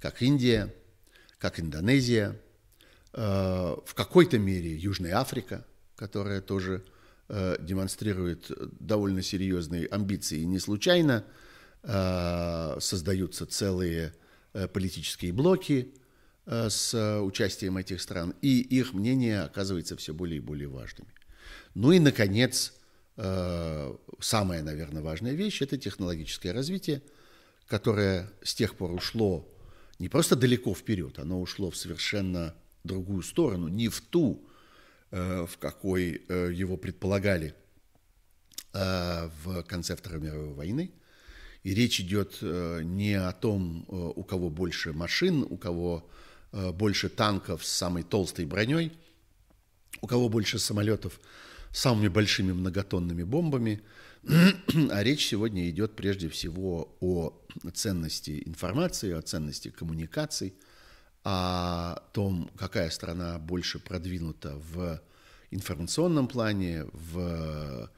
как Индия, как Индонезия, э, в какой-то мере Южная Африка, которая тоже э, демонстрирует довольно серьезные амбиции. Не случайно э, создаются целые э, политические блоки э, с участием этих стран, и их мнение оказывается все более и более важными. Ну и, наконец, Э, самая, наверное, важная вещь – это технологическое развитие, которое с тех пор ушло не просто далеко вперед, оно ушло в совершенно другую сторону, не в ту, э, в какой э, его предполагали в конце Второй мировой войны. И речь идет не о том, у кого больше машин, у кого больше танков с самой толстой броней, у кого больше самолетов самыми большими многотонными бомбами. А речь сегодня идет прежде всего о ценности информации, о ценности коммуникаций, о том, какая страна больше продвинута в информационном плане, в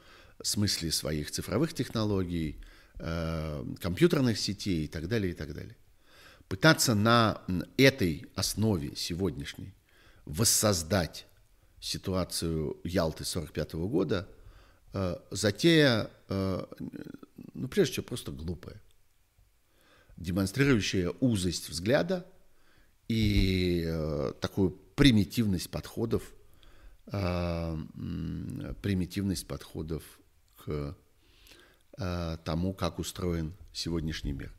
смысле своих цифровых технологий, э, компьютерных сетей и так далее, и так далее. Пытаться на этой основе сегодняшней воссоздать ситуацию Ялты 1945 года, э, затея, э, ну, прежде всего, просто глупая, демонстрирующая узость взгляда и э, такую примитивность подходов, примитивность подходов к тому, как устроен сегодняшний мир.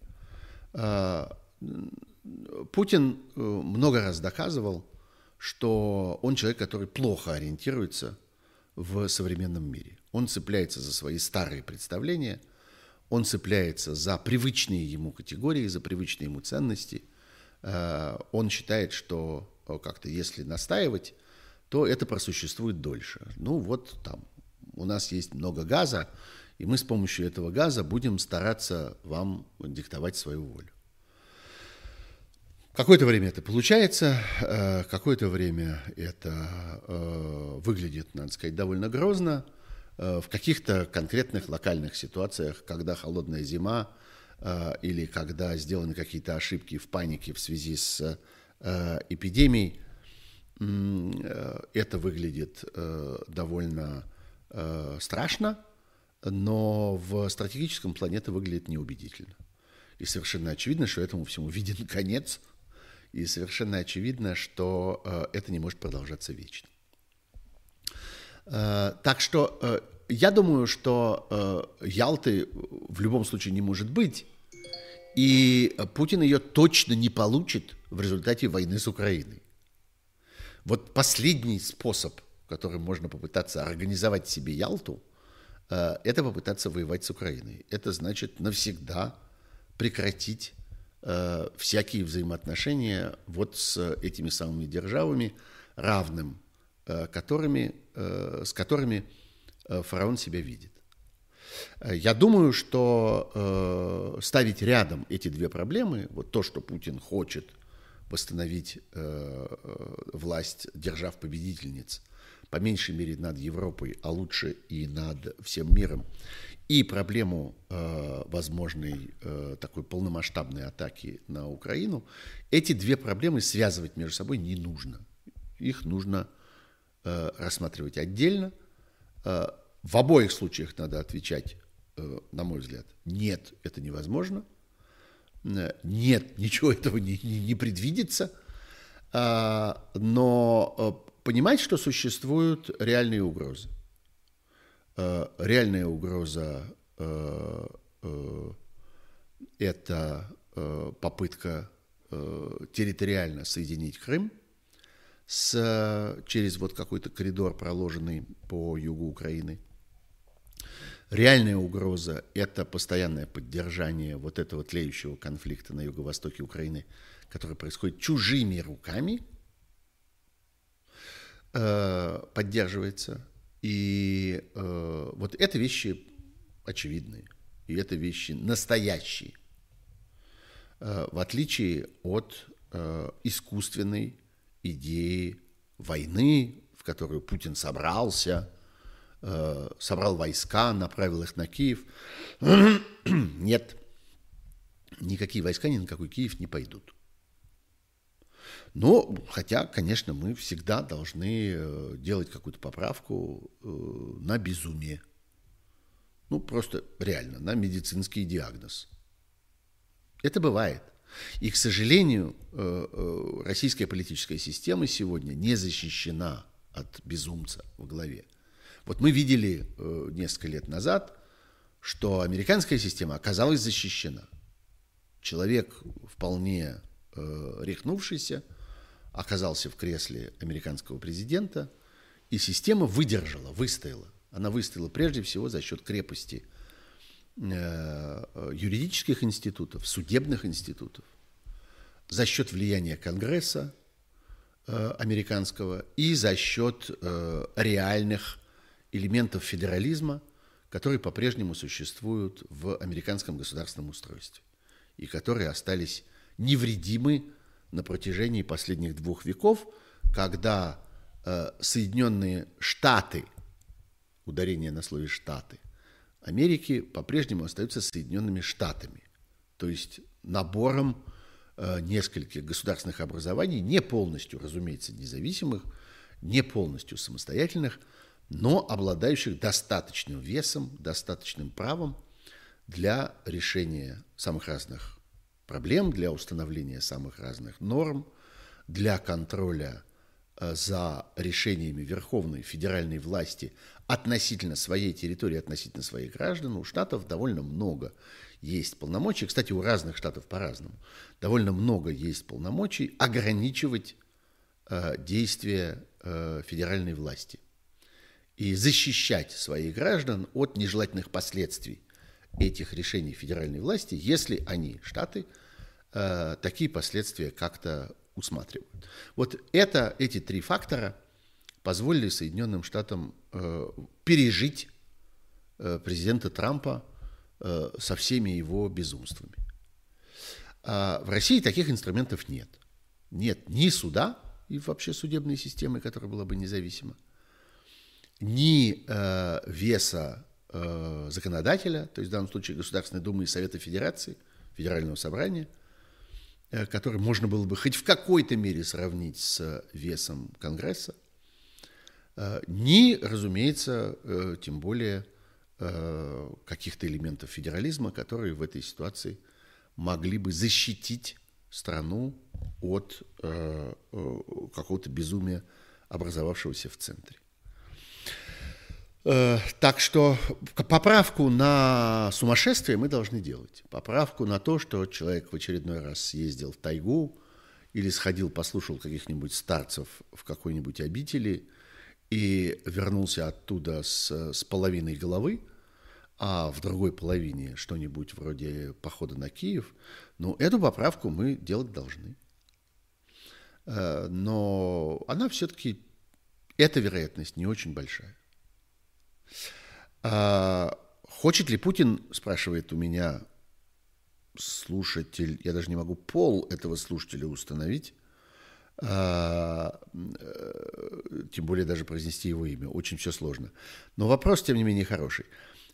Путин много раз доказывал, что он человек, который плохо ориентируется в современном мире. Он цепляется за свои старые представления, он цепляется за привычные ему категории, за привычные ему ценности. Э, он считает, что э, как-то если настаивать, то это просуществует дольше. Ну вот там у нас есть много газа, и мы с помощью этого газа будем стараться вам диктовать свою волю. Какое-то время это получается, э, какое-то время это выглядит, надо сказать, довольно грозно. В каких-то конкретных локальных ситуациях, когда холодная зима или когда сделаны какие-то ошибки в панике в связи с эпидемией, это выглядит довольно страшно, но в стратегическом плане это выглядит неубедительно. И совершенно очевидно, что этому всему виден конец – и совершенно очевидно, что э, это не может продолжаться вечно. Э, так что э, я думаю, что Ялты в любом случае не может быть, и Путин ее точно не получит в результате войны с Украиной. Вот последний способ, которым можно попытаться организовать себе Ялту, это попытаться воевать с Украиной. Это значит навсегда прекратить э, всякие взаимоотношения вот с этими самыми державами, равным э, которыми, э, с которыми э, фараон себя видит. Э, я думаю, что э, ставить рядом эти две проблемы, вот то, что Путин хочет восстановить э, э власть держав-победительниц, по меньшей мере над Европой, а лучше и над всем миром, и проблему э, возможной э, такой полномасштабной атаки на Украину, эти две проблемы связывать между собой не нужно. Их нужно э, рассматривать отдельно. Э, в обоих случаях надо отвечать, э, на мой взгляд, нет, это невозможно. Э, нет, ничего этого не, не, не предвидится. Э, но понимать, что существуют реальные угрозы. Реальная угроза это попытка территориально соединить Крым с, через вот какой-то коридор, проложенный по югу Украины. Реальная угроза – это постоянное поддержание вот этого тлеющего конфликта на юго-востоке Украины, который происходит чужими руками, э, поддерживается. И э, вот это вещи очевидные, и это вещи настоящие, э, в отличие от э, искусственной идеи войны, в которую Путин собрался, э, собрал войска, направил их на Киев. Нет, никакие войска ни на какой Киев не пойдут. Но, хотя, конечно, мы всегда должны э, делать какую-то поправку э, на безумие. Ну, просто реально, на медицинский диагноз. Это бывает. И, к сожалению, э, российская политическая система сегодня не защищена от безумца в голове. Вот мы видели несколько лет назад, что американская система оказалась защищена. Человек вполне рехнувшийся – оказался в кресле американского президента, и система выдержала, выстояла. Она выстояла прежде всего за счет крепости э, юридических институтов, судебных институтов, за счет влияния Конгресса э, американского и за счет э, реальных элементов федерализма, которые по-прежнему существуют в американском государственном устройстве и которые остались невредимы на протяжении последних двух веков, когда э, Соединенные Штаты, ударение на слове Штаты, Америки по-прежнему остаются Соединенными Штатами, то есть набором э, нескольких государственных образований, не полностью, разумеется, независимых, не полностью самостоятельных, но обладающих достаточным весом, достаточным правом для решения самых разных проблем для установления самых разных норм, для контроля за решениями верховной федеральной власти относительно своей территории, относительно своих граждан, у штатов довольно много есть полномочий. Кстати, у разных штатов по-разному. Довольно много есть полномочий ограничивать э, действия э, федеральной власти и защищать своих граждан от нежелательных последствий этих решений федеральной власти, если они, штаты, э, такие последствия как-то усматривают. Вот это, эти три фактора позволили Соединенным Штатам э, пережить э, президента Трампа э, со всеми его безумствами. А в России таких инструментов нет. Нет ни суда и вообще судебной системы, которая была бы независима, ни э, веса э, законодателя, то есть в данном случае Государственной Думы и Совета Федерации, Федерального собрания, который можно было бы хоть в какой-то мере сравнить с весом Конгресса, э, ни, разумеется, э, тем более э, каких-то элементов федерализма, которые в этой ситуации могли бы защитить страну от э, э, какого-то безумия, образовавшегося в центре. Э, так что поправку на сумасшествие мы должны делать. Поправку на то, что человек в очередной раз съездил в тайгу или сходил, послушал каких-нибудь старцев в какой-нибудь обители и вернулся оттуда с, с половиной головы, а в другой половине что-нибудь вроде похода на Киев, ну, эту поправку мы делать должны. Э, но она все-таки, эта вероятность не очень большая. А, хочет ли Путин, спрашивает у меня слушатель, я даже не могу пол этого слушателя установить, а, э, тем более даже произнести его имя, очень все сложно. Но вопрос, тем не менее, хороший.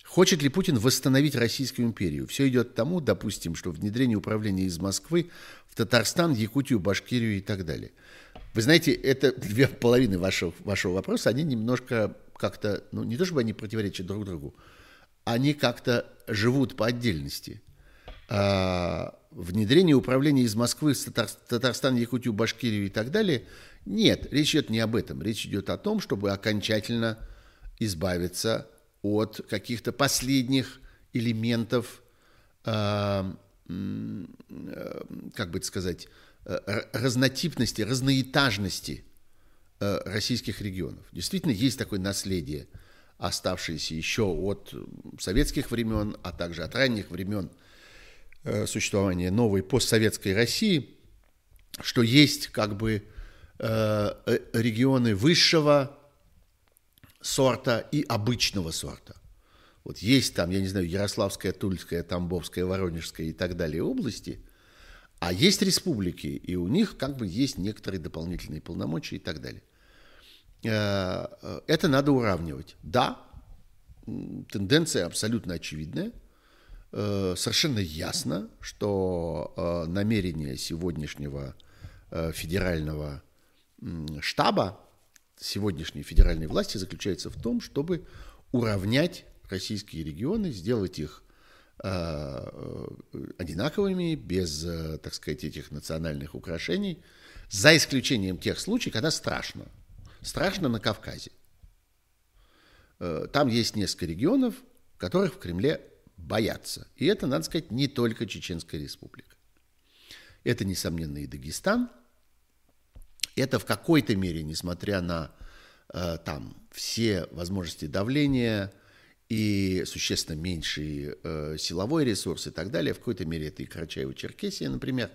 Хочет ли Путин восстановить Российскую империю? Все идет к тому, допустим, что внедрение управления из Москвы в Татарстан, Якутию, Башкирию и так далее. Вы знаете, это две половины вашего, вашего вопроса, они немножко как-то, ну не то чтобы они противоречат друг другу, они как-то живут по отдельности. А, внедрение управления из Москвы в Татар, Татарстан, Якутию, Башкирию и так далее, нет, речь идет не об этом. Речь идет о том, чтобы окончательно избавиться от каких-то последних элементов э, как бы это сказать, разнотипности, разноэтажности российских регионов. Действительно, есть такое наследие, оставшееся еще от советских времен, а также от ранних времен существования новой постсоветской России, что есть как бы регионы высшего сорта и обычного сорта. Вот есть там, я не знаю, Ярославская, Тульская, Тамбовская, Воронежская и так далее области, а есть республики, и у них как бы есть некоторые дополнительные полномочия и так далее. Э, э, это надо уравнивать. Да, тенденция абсолютно очевидная. Э, совершенно ясно, что намерение сегодняшнего федерального штаба, сегодняшней федеральной власти заключается в том, чтобы уравнять российские регионы, сделать их одинаковыми, без, э, так сказать, этих национальных украшений, за исключением тех случаев, когда страшно. Страшно на Кавказе. Там есть несколько регионов, которых в Кремле боятся. И это, надо сказать, не только Чеченская республика. Это, несомненно, и Дагестан. Это в какой-то мере, несмотря на там все возможности давления, и существенно меньший э, силовой ресурс и так далее. В какой-то мере это и Карачаево-Черкесия, например.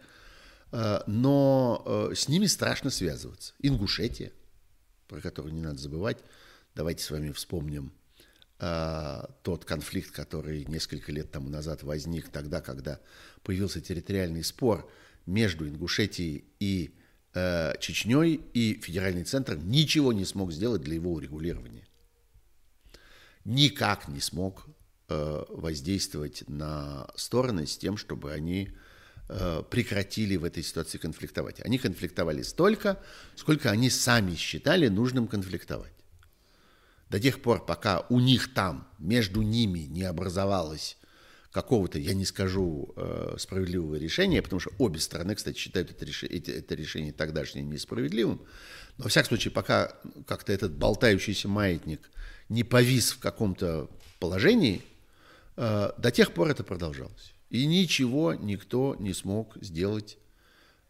Э, но э, с ними страшно связываться. Ингушетия, про которую не надо забывать. Давайте с вами вспомним э, тот конфликт, который несколько лет тому назад возник тогда, когда появился территориальный спор между Ингушетией и э, Чечней, и федеральный центр ничего не смог сделать для его урегулирования никак не смог э, воздействовать на стороны с тем, чтобы они э, прекратили в этой ситуации конфликтовать. Они конфликтовали столько, сколько они сами считали нужным конфликтовать. До тех пор, пока у них там, между ними не образовалось какого-то, я не скажу, э, справедливого решения, потому что обе стороны, кстати, считают это, реш... это решение тогдашнее несправедливым. Но, во всяком случае, пока как-то этот болтающийся маятник не повис в каком-то положении, э, до тех пор это продолжалось. И ничего никто не смог сделать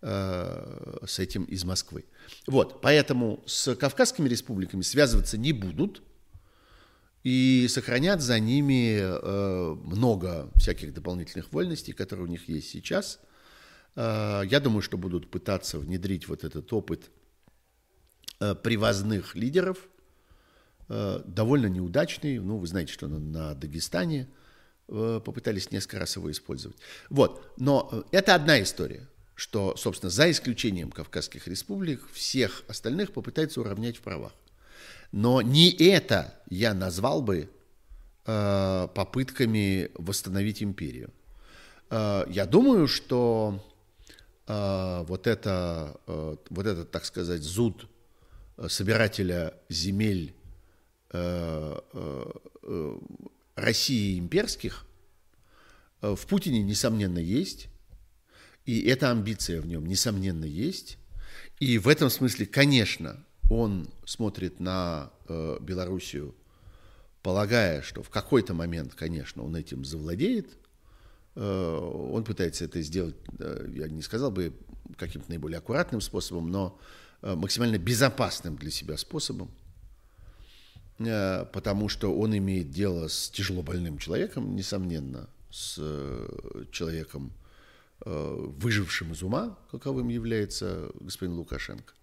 э, с этим из Москвы. Вот, поэтому с Кавказскими республиками связываться не будут и сохранят за ними э, много всяких дополнительных вольностей, которые у них есть сейчас. Я думаю, что будут пытаться внедрить вот этот опыт привозных лидеров – довольно неудачный. Ну, вы знаете, что на, на Дагестане э, попытались несколько раз его использовать. Вот, но э, это одна история, что, собственно, за исключением Кавказских республик, всех остальных попытаются уравнять в правах. Но не это я назвал бы э, попытками восстановить империю. Э, я думаю, что э, вот это, э, вот этот, так сказать, зуд собирателя земель Э, э, России имперских э, в Путине, несомненно, есть. И эта амбиция в нем, несомненно, есть. И в этом смысле, конечно, он смотрит на Белоруссию, полагая, что в какой-то момент, конечно, он этим завладеет. Он пытается это сделать, я не сказал бы, каким-то наиболее аккуратным способом, но максимально безопасным для себя способом. Э, потому что он имеет дело с тяжело больным человеком, несомненно, с э, человеком, э, выжившим из ума, каковым является господин Лукашенко.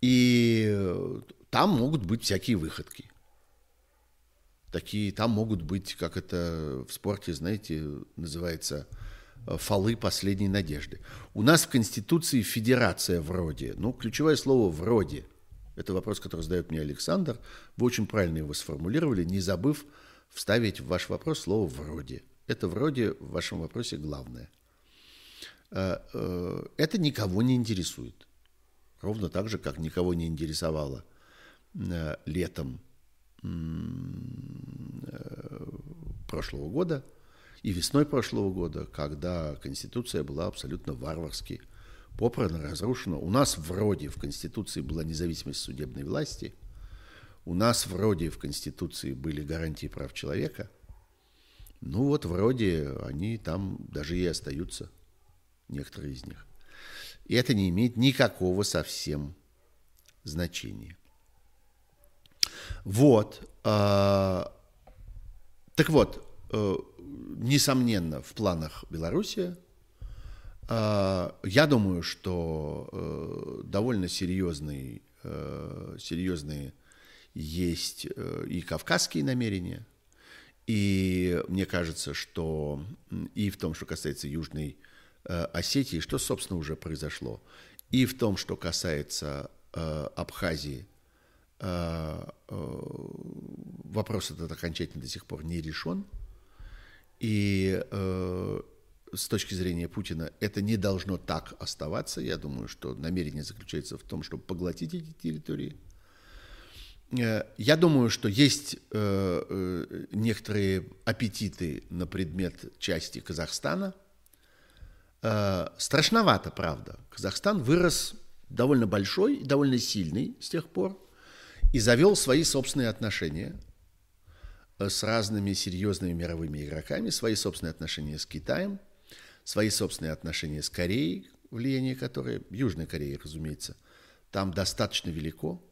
И там могут быть всякие выходки. Такие, там могут быть, как это в спорте, знаете, называется, фолы последней надежды. У нас в Конституции федерация вроде, ну, ключевое слово «вроде», это вопрос, который задает мне Александр. Вы очень правильно его сформулировали, не забыв вставить в ваш вопрос слово «вроде». Это «вроде» в вашем вопросе главное. Э, э, это никого не интересует. Ровно так же, как никого не интересовало э, летом прошлого года и весной прошлого года, когда Конституция была абсолютно варварски попрано, разрушено. У нас вроде в Конституции была независимость судебной власти, у нас вроде в Конституции были гарантии прав человека, Ну вот вроде они там даже и остаются, некоторые из них. И это не имеет никакого совсем значения. Вот. Э, так вот, э, несомненно, в планах Беларуси э, я думаю, что э, довольно серьезный, э, серьезные есть э, и кавказские намерения, и мне кажется, что и в том, что касается Южной Осетии, что, собственно, уже произошло, и в том, что касается Абхазии, вопрос этот окончательно до сих пор не решен. И с точки зрения Путина это не должно так оставаться. Я думаю, что намерение заключается в том, чтобы поглотить эти территории – Э, я думаю, что есть э, э, некоторые аппетиты на предмет части Казахстана. Страшновато, правда. Казахстан вырос довольно большой и довольно сильный с тех пор и завел свои собственные отношения с разными серьезными мировыми игроками, свои собственные отношения с Китаем, свои собственные отношения с Кореей, влияние которой, Южной Кореи, разумеется, там достаточно велико.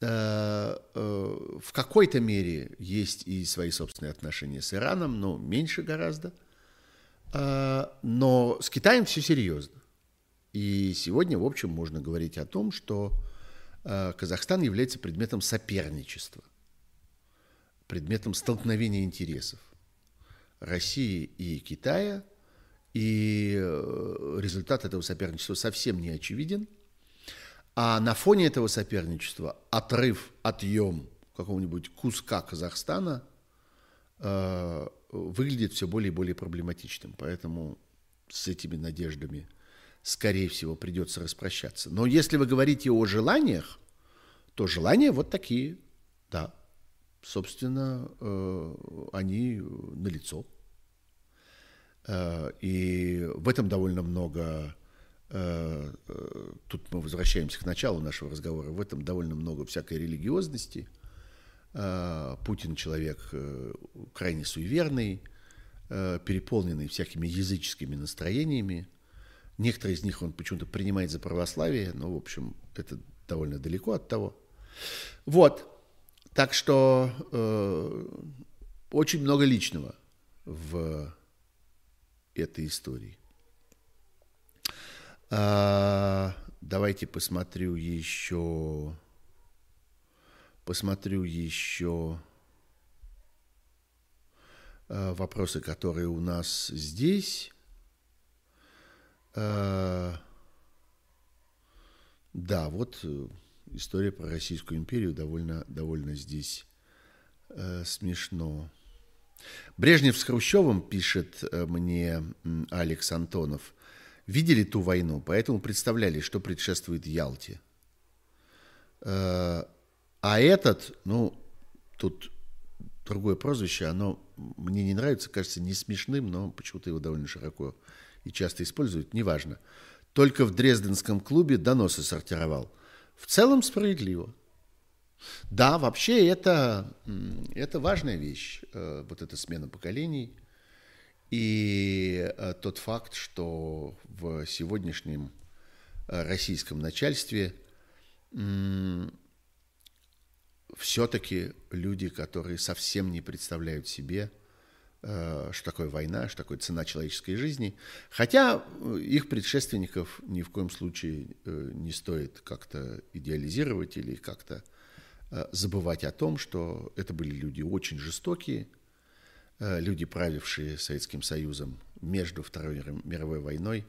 Э, э, в какой-то мере есть и свои собственные отношения с Ираном, но меньше гораздо. Э, но с Китаем все серьезно. И сегодня, в общем, можно говорить о том, что Казахстан является предметом соперничества, предметом столкновения интересов России и Китая. И результат этого соперничества совсем не очевиден – а на фоне этого соперничества отрыв, отъем какого-нибудь куска Казахстана э, выглядит все более и более проблематичным. Поэтому с этими надеждами, скорее всего, придется распрощаться. Но если вы говорите о желаниях, то желания вот такие, да. Собственно, э, они налицо. Э, и в этом довольно много Э, э, тут мы возвращаемся к началу нашего разговора, в этом довольно много всякой религиозности. Э, Путин человек крайне суеверный, переполненный всякими языческими настроениями. Некоторые из них он почему-то принимает за православие, но, в общем, это довольно далеко от того. Вот. Так что э, очень много личного в этой истории. А, давайте посмотрю еще. Посмотрю еще а, вопросы, которые у нас здесь. А, да, вот э, история про Российскую империю довольно, довольно здесь э, смешно. Брежнев с Хрущевым, пишет э, мне Алекс Антонов, видели ту войну, поэтому представляли, что предшествует Ялте. Э, а этот, ну, тут другое прозвище, оно мне не нравится, кажется не смешным, но почему-то его довольно широко и часто используют, неважно. Только в Дрезденском клубе доносы сортировал. В целом справедливо. Да, вообще это, это важная вещь, э, вот эта смена поколений – и э, тот факт, что в сегодняшнем э, российском начальстве все-таки люди, которые совсем не представляют себе, что такое война, что такое цена человеческой жизни. Хотя их предшественников ни в коем случае не стоит как-то идеализировать или как-то забывать о том, что это были люди очень жестокие, Э, люди, правившие Советским Союзом между Второй мировой войной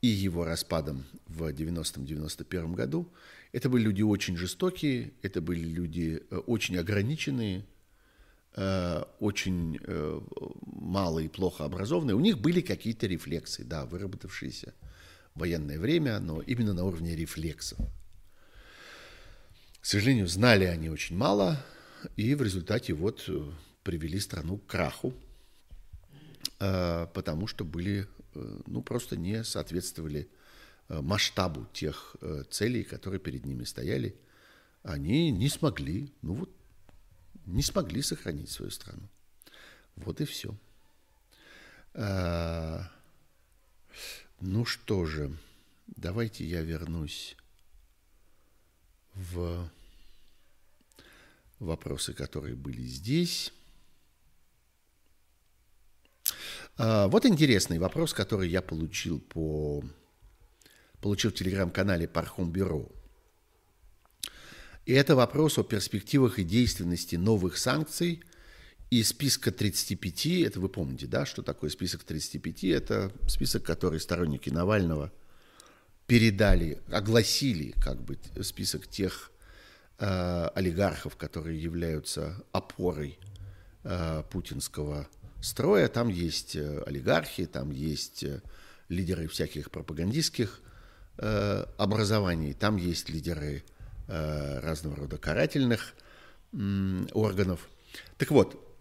и его распадом в 90-91 году, это были люди очень жестокие, это были люди э, очень ограниченные, э, очень мало и плохо образованные. У них были какие-то рефлексы, да, выработавшиеся в военное время, но именно на уровне рефлексов. К сожалению, знали они очень мало, и в результате вот привели страну к краху, э, потому что были, э, ну, просто не соответствовали э, масштабу тех целей, которые перед ними стояли. Они не смогли, ну вот, не смогли сохранить свою страну. Вот и все. Ну что же, давайте я вернусь в вопросы, которые были здесь. А, вот интересный вопрос, который я получил по получил в телеграм-канале Пархом Бюро. И это вопрос о перспективах и действенности новых санкций из списка 35. Это вы помните, да, что такое список 35? Это список, который сторонники Навального передали, огласили как бы список тех э, олигархов, которые являются опорой э, путинского строя. Там есть э, олигархи, там есть э, лидеры всяких пропагандистских э, образований, там есть лидеры э, разного рода карательных э, органов. Так вот,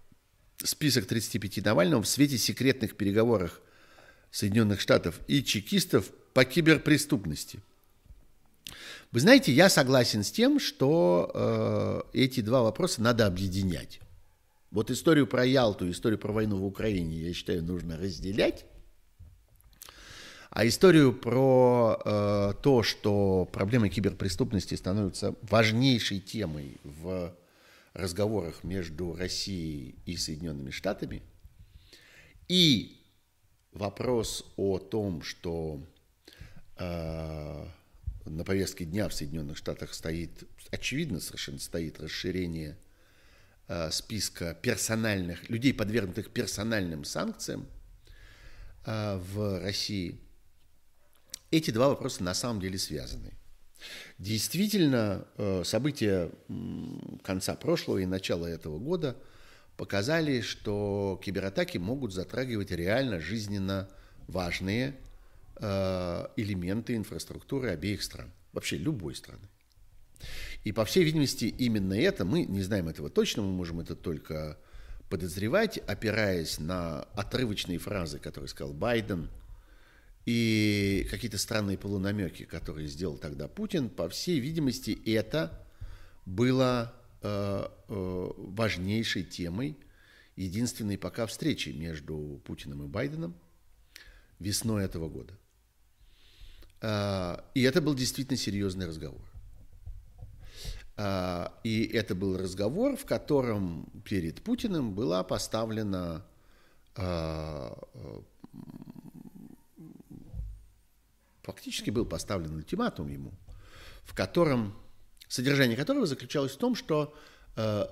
список 35 Навального в свете секретных переговоров Соединенных Штатов и чекистов по киберпреступности – вы знаете, я согласен с тем, что э, эти два вопроса надо объединять. Вот историю про Ялту, историю про войну в Украине, я считаю, нужно разделять. А историю про э, то, что проблема киберпреступности становится важнейшей темой в разговорах между Россией и Соединенными Штатами, и вопрос о том, что на повестке дня в Соединенных Штатах стоит, очевидно совершенно стоит расширение э, списка персональных, людей, подвергнутых персональным санкциям э, в России. Эти два вопроса на самом деле связаны. Действительно, э, события конца прошлого и начала этого года показали, что кибератаки могут затрагивать реально жизненно важные Э, элементы инфраструктуры обеих стран, вообще любой страны. И, по всей видимости, именно это, мы не знаем этого точно, мы можем это только подозревать, опираясь на отрывочные фразы, которые сказал Байден, и какие-то странные полунамеки, которые сделал тогда Путин, по всей видимости, это было э, э, важнейшей темой единственной пока встречи между Путиным и Байденом весной этого года. А, и это был действительно серьезный разговор. А, и это был разговор, в котором перед Путиным была поставлена а, фактически был поставлен ультиматум ему, в котором содержание которого заключалось в том, что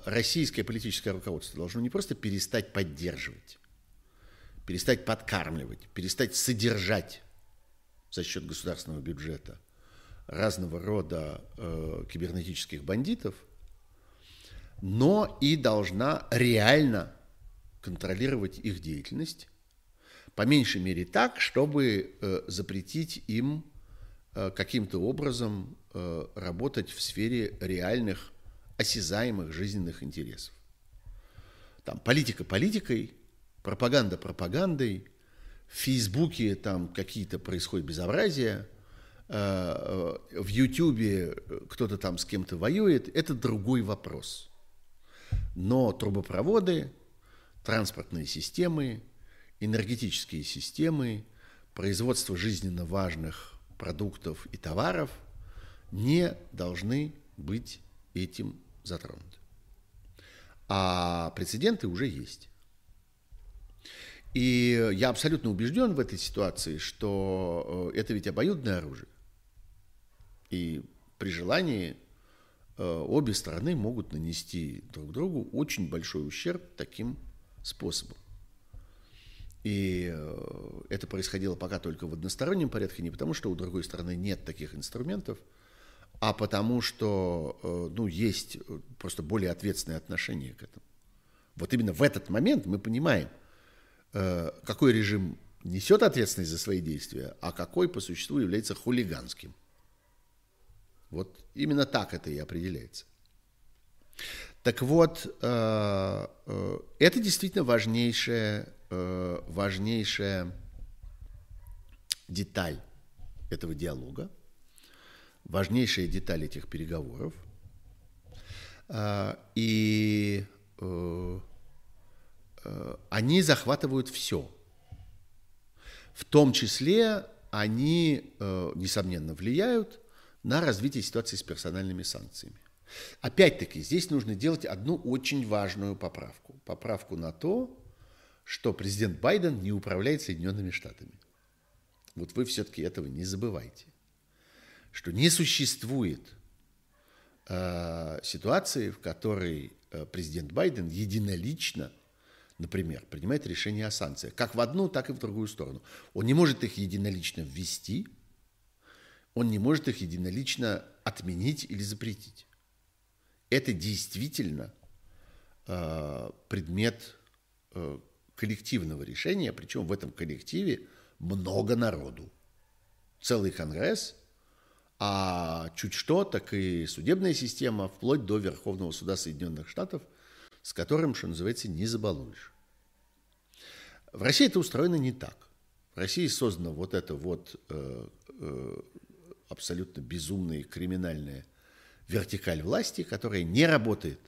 российское политическое руководство должно не просто перестать поддерживать, перестать подкармливать, перестать содержать за счет государственного бюджета разного рода э, кибернетических бандитов, но и должна реально контролировать их деятельность, по меньшей мере так, чтобы э, запретить им э, каким-то образом э, работать в сфере реальных, осязаемых жизненных интересов. Там политика политикой, пропаганда пропагандой – в Фейсбуке там какие-то происходят безобразия, э, в Ютубе кто-то там с кем-то воюет, это другой вопрос. Но трубопроводы, транспортные системы, энергетические системы, производство жизненно важных продуктов и товаров не должны быть этим затронуты. А прецеденты уже есть. И я абсолютно убежден в этой ситуации, что э, это ведь обоюдное оружие. И при желании э, обе стороны могут нанести друг другу очень большой ущерб таким способом. И э, это происходило пока только в одностороннем порядке, не потому что у другой стороны нет таких инструментов, а потому что ну, есть просто более ответственное отношение к этому. Вот именно в этот момент мы понимаем, какой режим несет ответственность за свои действия, а какой по существу является хулиганским. Вот именно так это и определяется. Так вот, э, э, это действительно важнейшая, важнейшая деталь этого диалога, важнейшая деталь этих переговоров. И они захватывают все. В том числе они, э, несомненно, влияют на развитие ситуации с персональными санкциями. Опять-таки, здесь нужно делать одну очень важную поправку. Поправку на то, что президент Байден не управляет Соединенными Штатами. Вот вы все-таки этого не забывайте. Что не существует э, ситуации, в которой э, президент Байден единолично, например, принимает решение о санкциях, как в одну, так и в другую сторону. Он не может их единолично ввести, он не может их единолично отменить или запретить. Это действительно э, предмет э, коллективного решения, причем в этом коллективе много народу. Целый конгресс, а чуть что, так и судебная система, вплоть до Верховного суда Соединенных Штатов, с которым, что называется, не забалуешь. В России это устроено не так. В России создана вот эта вот э, э, абсолютно безумная криминальная вертикаль власти, которая не работает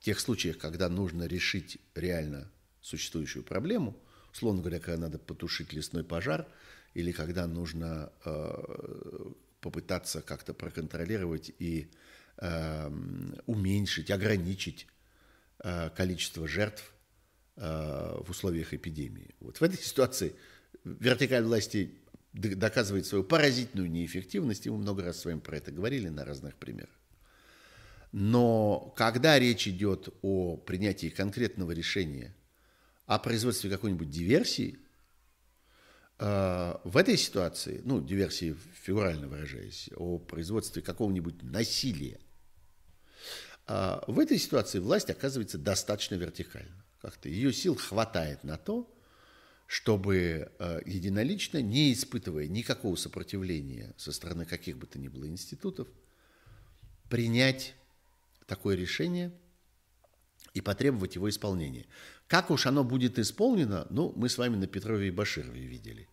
в тех случаях, когда нужно решить реально существующую проблему, условно говоря, когда надо потушить лесной пожар или когда нужно э, попытаться как-то проконтролировать и э, уменьшить, ограничить количество жертв э, в условиях эпидемии. Вот в этой ситуации вертикаль власти доказывает свою поразительную неэффективность, и мы много раз с вами про это говорили на разных примерах. Но когда речь идет о принятии конкретного решения о производстве какой-нибудь диверсии, э, в этой ситуации, ну, диверсии фигурально выражаясь, о производстве какого-нибудь насилия, э, в этой ситуации власть оказывается достаточно вертикальна. Как-то ее сил хватает на то, чтобы э, единолично, не испытывая никакого сопротивления со стороны каких бы то ни было институтов, принять такое решение и потребовать его исполнения. Как уж оно будет исполнено, ну, мы с вами на Петрове и Баширове видели.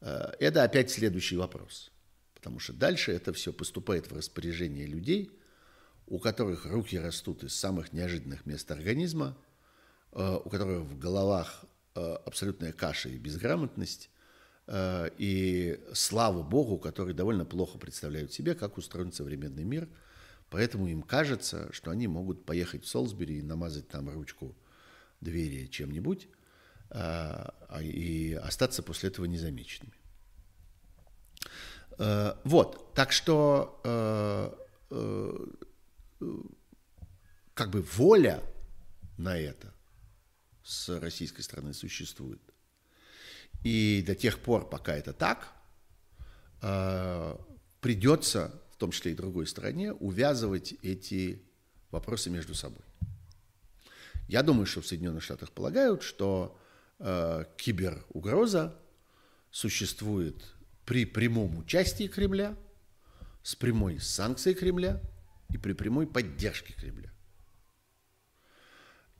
Э, это опять следующий вопрос. Потому что дальше это все поступает в распоряжение людей, у которых руки растут из самых неожиданных мест организма, э, у которых в головах э, абсолютная каша и безграмотность, и слава Богу, которые довольно плохо представляют себе, как устроен современный мир, поэтому им кажется, что они могут поехать в Солсбери и намазать там ручку двери чем-нибудь а, и остаться после этого незамеченными. Вот, так что как бы воля на это с российской стороны существует. И до тех пор, пока это так, придется, в том числе и другой стороне, увязывать эти вопросы между собой. Я думаю, что в Соединенных Штатах полагают, что э, киберугроза существует при прямом участии Кремля, с прямой санкцией Кремля и при прямой поддержке Кремля.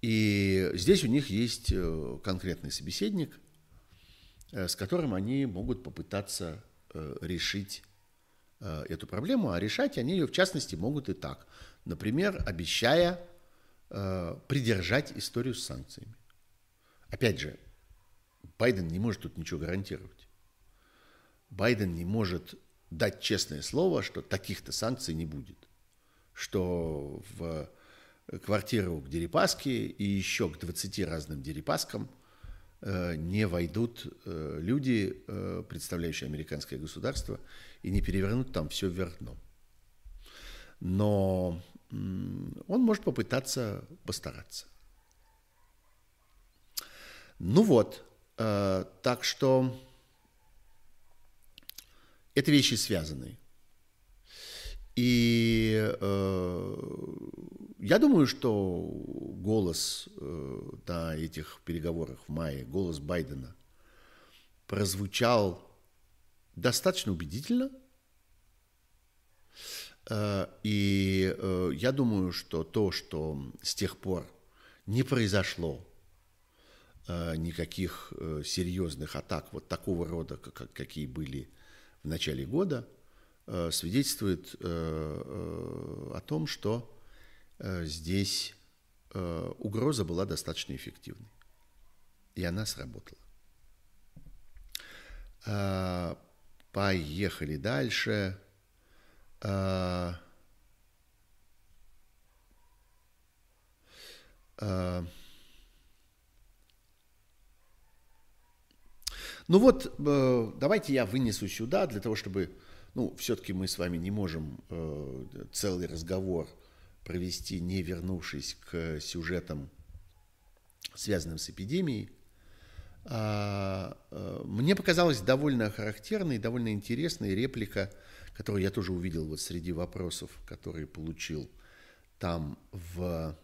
И здесь у них есть э, конкретный собеседник, э, с которым они могут попытаться э, решить эту проблему, а решать они ее в частности могут и так. Например, обещая придержать историю с санкциями. Опять же, Байден не может тут ничего гарантировать. Байден не может дать честное слово, что таких-то санкций не будет. Что в квартиру к Дерипаске и еще к 20 разным Дерипаскам э, не войдут э, люди, э, представляющие американское государство, и не перевернут там все вверх дном. Но он может попытаться постараться. Ну вот, э, так что это вещи связаны. И э, я думаю, что голос э, на этих переговорах в мае, голос Байдена прозвучал достаточно убедительно – Э, и э, я думаю, что то, что с тех пор не произошло э, никаких серьезных атак вот такого рода, какие были в начале года, свидетельствует о том, что здесь угроза была достаточно эффективной. И она сработала. Поехали дальше. Ну вот, э, давайте я вынесу сюда для того, чтобы, ну, все-таки мы с вами не можем э, целый разговор провести, не вернувшись к сюжетам, связанным с эпидемией. А, э, мне показалась довольно характерной, довольно интересной реплика, которую я тоже увидел вот среди вопросов, которые получил там в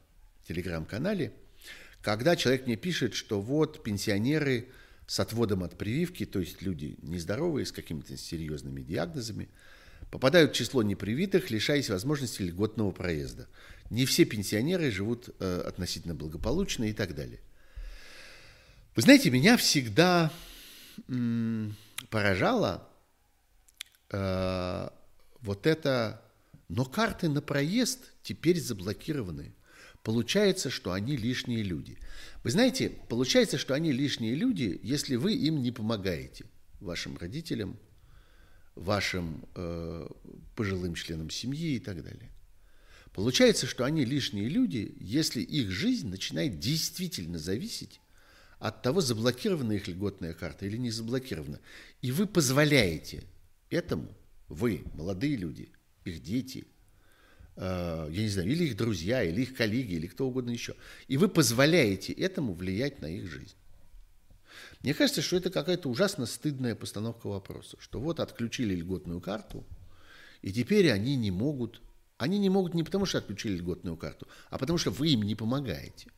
телеграм-канале, когда человек мне пишет, что вот пенсионеры с отводом от прививки, то есть люди нездоровые, с какими-то серьезными диагнозами, попадают в число непривитых, лишаясь возможности льготного проезда. Не все пенсионеры живут э, относительно благополучно и так далее. Вы знаете, меня всегда м, поражало э, вот это, но карты на проезд теперь заблокированы. Получается, что они лишние люди. Вы знаете, получается, что они лишние люди, если вы им не помогаете, вашим родителям, вашим э, пожилым членам семьи и так далее. Получается, что они лишние люди, если их жизнь начинает действительно зависеть от того, заблокирована их льготная карта или не заблокирована. И вы позволяете этому, вы, молодые люди, их дети, я не знаю, или их друзья, или их коллеги, или кто угодно еще, и вы позволяете этому влиять на их жизнь. Мне кажется, что это какая-то ужасно стыдная постановка вопроса, что вот отключили льготную карту, и теперь они не могут, они не могут не потому, что отключили льготную карту, а потому что вы им не помогаете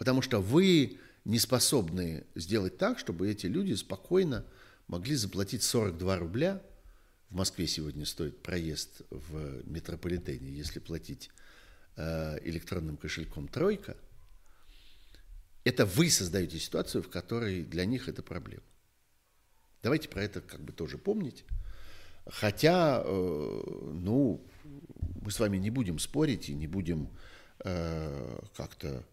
потому что вы не способны сделать так, чтобы эти люди спокойно могли заплатить 42 рубля. В Москве сегодня стоит проезд в метрополитене, если платить э, электронным кошельком «тройка». Это вы создаете ситуацию, в которой для них это проблема. Давайте про это как бы тоже помнить. Хотя, э, ну, мы с вами не будем спорить и не будем э, как-то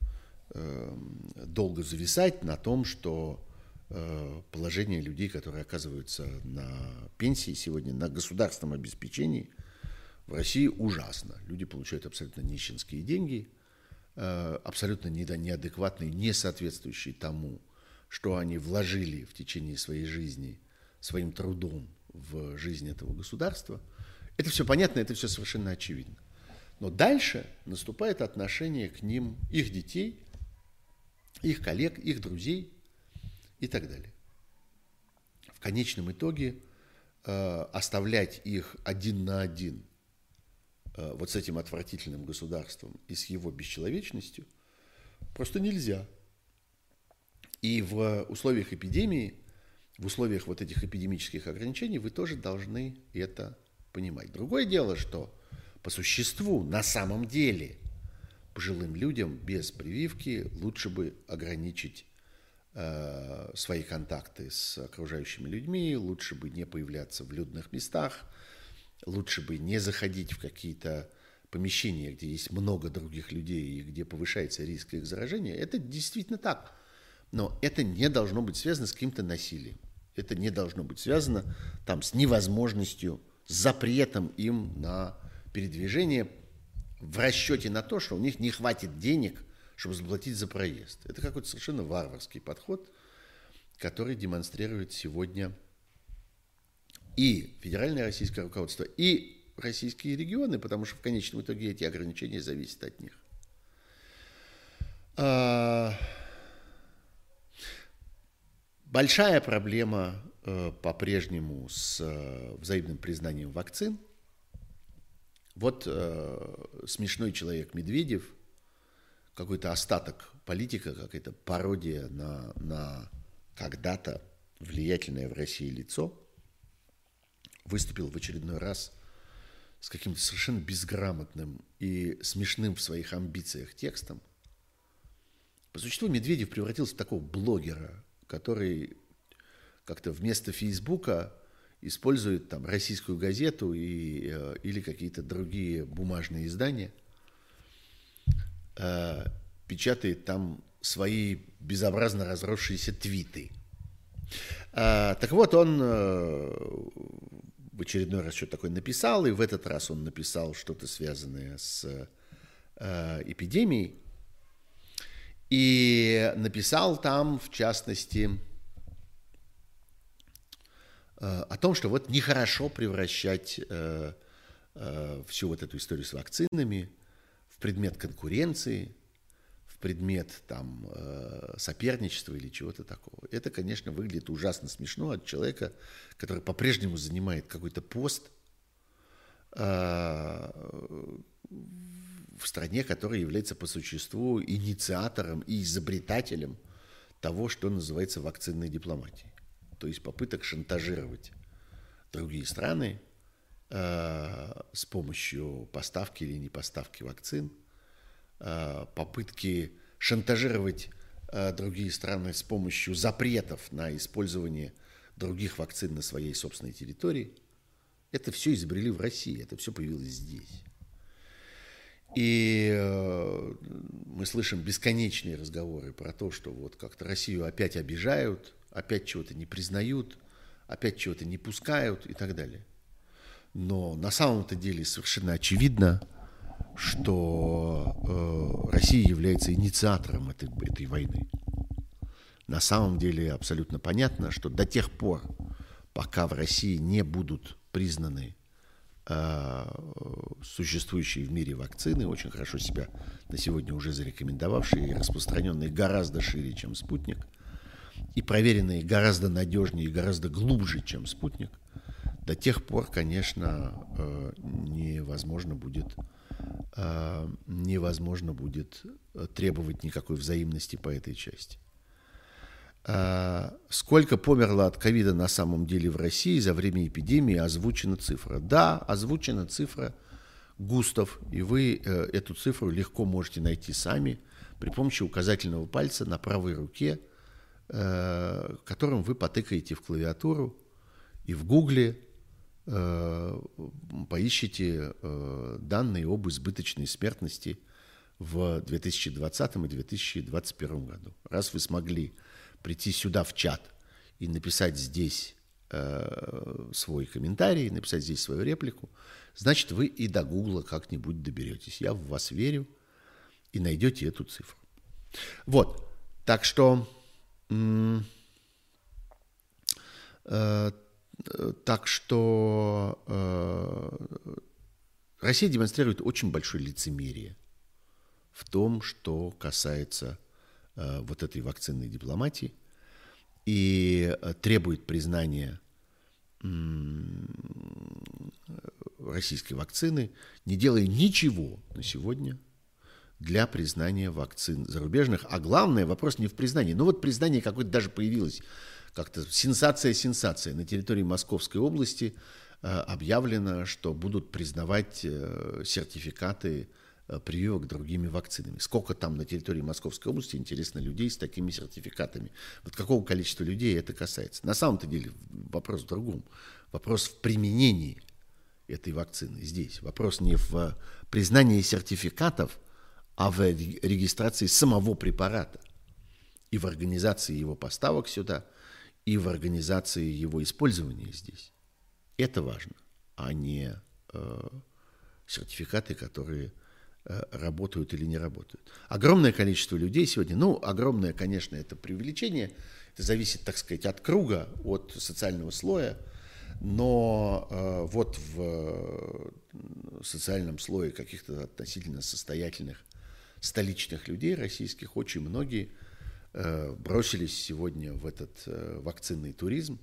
Эм, долго зависать на том, что э, положение людей, которые оказываются на пенсии сегодня, на государственном обеспечении в России ужасно. Люди получают абсолютно нищенские деньги, э, абсолютно неадекватные, не соответствующие тому, что они вложили в течение своей жизни, своим трудом в жизнь этого государства. Это все понятно, это все совершенно очевидно. Но дальше наступает отношение к ним, их детей – их коллег, их друзей и так далее. В конечном итоге э, оставлять их один на один э, вот с этим отвратительным государством и с его бесчеловечностью просто нельзя. И в условиях эпидемии, в условиях вот этих эпидемических ограничений вы тоже должны это понимать. Другое дело, что по существу, на самом деле – пожилым людям без прививки лучше бы ограничить э, свои контакты с окружающими людьми, лучше бы не появляться в людных местах, лучше бы не заходить в какие-то помещения, где есть много других людей и где повышается риск их заражения. Это действительно так. Но это не должно быть связано с каким-то насилием. Это не должно быть связано там, с невозможностью, с запретом им на передвижение в расчете на то, что у них не хватит денег, чтобы заплатить за проезд. Это какой-то совершенно варварский подход, который демонстрирует сегодня и федеральное российское руководство, и российские регионы, потому что в конечном итоге эти ограничения зависят от них. А, большая проблема э, по-прежнему с э, взаимным признанием вакцин – вот э, смешной человек Медведев, какой-то остаток политика, какая-то пародия на, на когда-то влиятельное в России лицо, выступил в очередной раз с каким-то совершенно безграмотным и смешным в своих амбициях текстом. По существу Медведев превратился в такого блогера, который как-то вместо Фейсбука использует там российскую газету и, э, или какие-то другие бумажные издания, э, печатает там свои безобразно разросшиеся твиты. А, так вот, он э, в очередной раз что-то такое написал, и в этот раз он написал что-то связанное с э, эпидемией. И написал там, в частности, э, о том, что вот нехорошо превращать э, э, всю вот эту историю с вакцинами в предмет конкуренции, в предмет там соперничества или чего-то такого. Это, конечно, выглядит ужасно смешно от человека, который по-прежнему занимает какой-то пост в стране, которая является по существу инициатором и изобретателем того, что называется вакцинной дипломатией. То есть попыток шантажировать другие страны э, с помощью поставки или не поставки вакцин, э, попытки шантажировать э, другие страны с помощью запретов на использование других вакцин на своей собственной территории. Это все изобрели в России, это все появилось здесь. И э, мы слышим бесконечные разговоры про то, что вот как-то Россию опять обижают, опять чего-то не признают, опять чего-то не пускают и так далее. Но на самом-то деле совершенно очевидно, что э, Россия является инициатором этой, этой войны. На самом деле абсолютно понятно, что до тех пор, пока в России не будут признаны Э, существующие в мире вакцины, очень хорошо себя на сегодня уже зарекомендовавшие и распространенные гораздо шире, чем спутник, и проверенные гораздо надежнее и гораздо глубже, чем спутник, до тех пор, конечно, э, невозможно будет э, невозможно будет требовать никакой взаимности по этой части. Сколько померло от ковида на самом деле в России за время эпидемии, озвучена цифра. Да, озвучена цифра Густав, и вы э, эту цифру легко можете найти сами при помощи указательного пальца на правой руке, э, которым вы потыкаете в клавиатуру и в гугле э, поищите данные об избыточной смертности в 2020 и 2021 году. Раз вы смогли прийти сюда в чат и написать здесь э, свой комментарий, написать здесь свою реплику, значит, вы и до Гугла как-нибудь доберетесь. Я в вас верю и найдете эту цифру. Вот, так что... Э, так что э, Россия демонстрирует очень большое лицемерие в том, что касается Э, вот этой вакцинной дипломатии и э, требует признания российской вакцины, не делая ничего на сегодня для признания вакцин зарубежных. А главное, вопрос не в признании. Ну вот признание какое-то даже появилось, как-то сенсация-сенсация. На территории Московской области э, объявлено, что будут признавать сертификаты Э, прививок другими вакцинами. Сколько там на территории Московской области, интересно, людей с такими сертификатами? Вот какого количества людей это касается? На самом-то деле вопрос в другом. Вопрос в применении этой вакцины здесь. Вопрос не в признании сертификатов, а в регистрации самого препарата и в организации его поставок сюда, и в организации его использования здесь. Это важно, а не э, сертификаты, которые Э, работают или не работают. Огромное количество людей сегодня, ну, огромное, конечно, это преувеличение, это зависит, так сказать, от круга, от социального слоя, но э, вот в э, социальном слое каких-то относительно состоятельных столичных людей российских очень многие бросились сегодня в этот э, вакцинный туризм,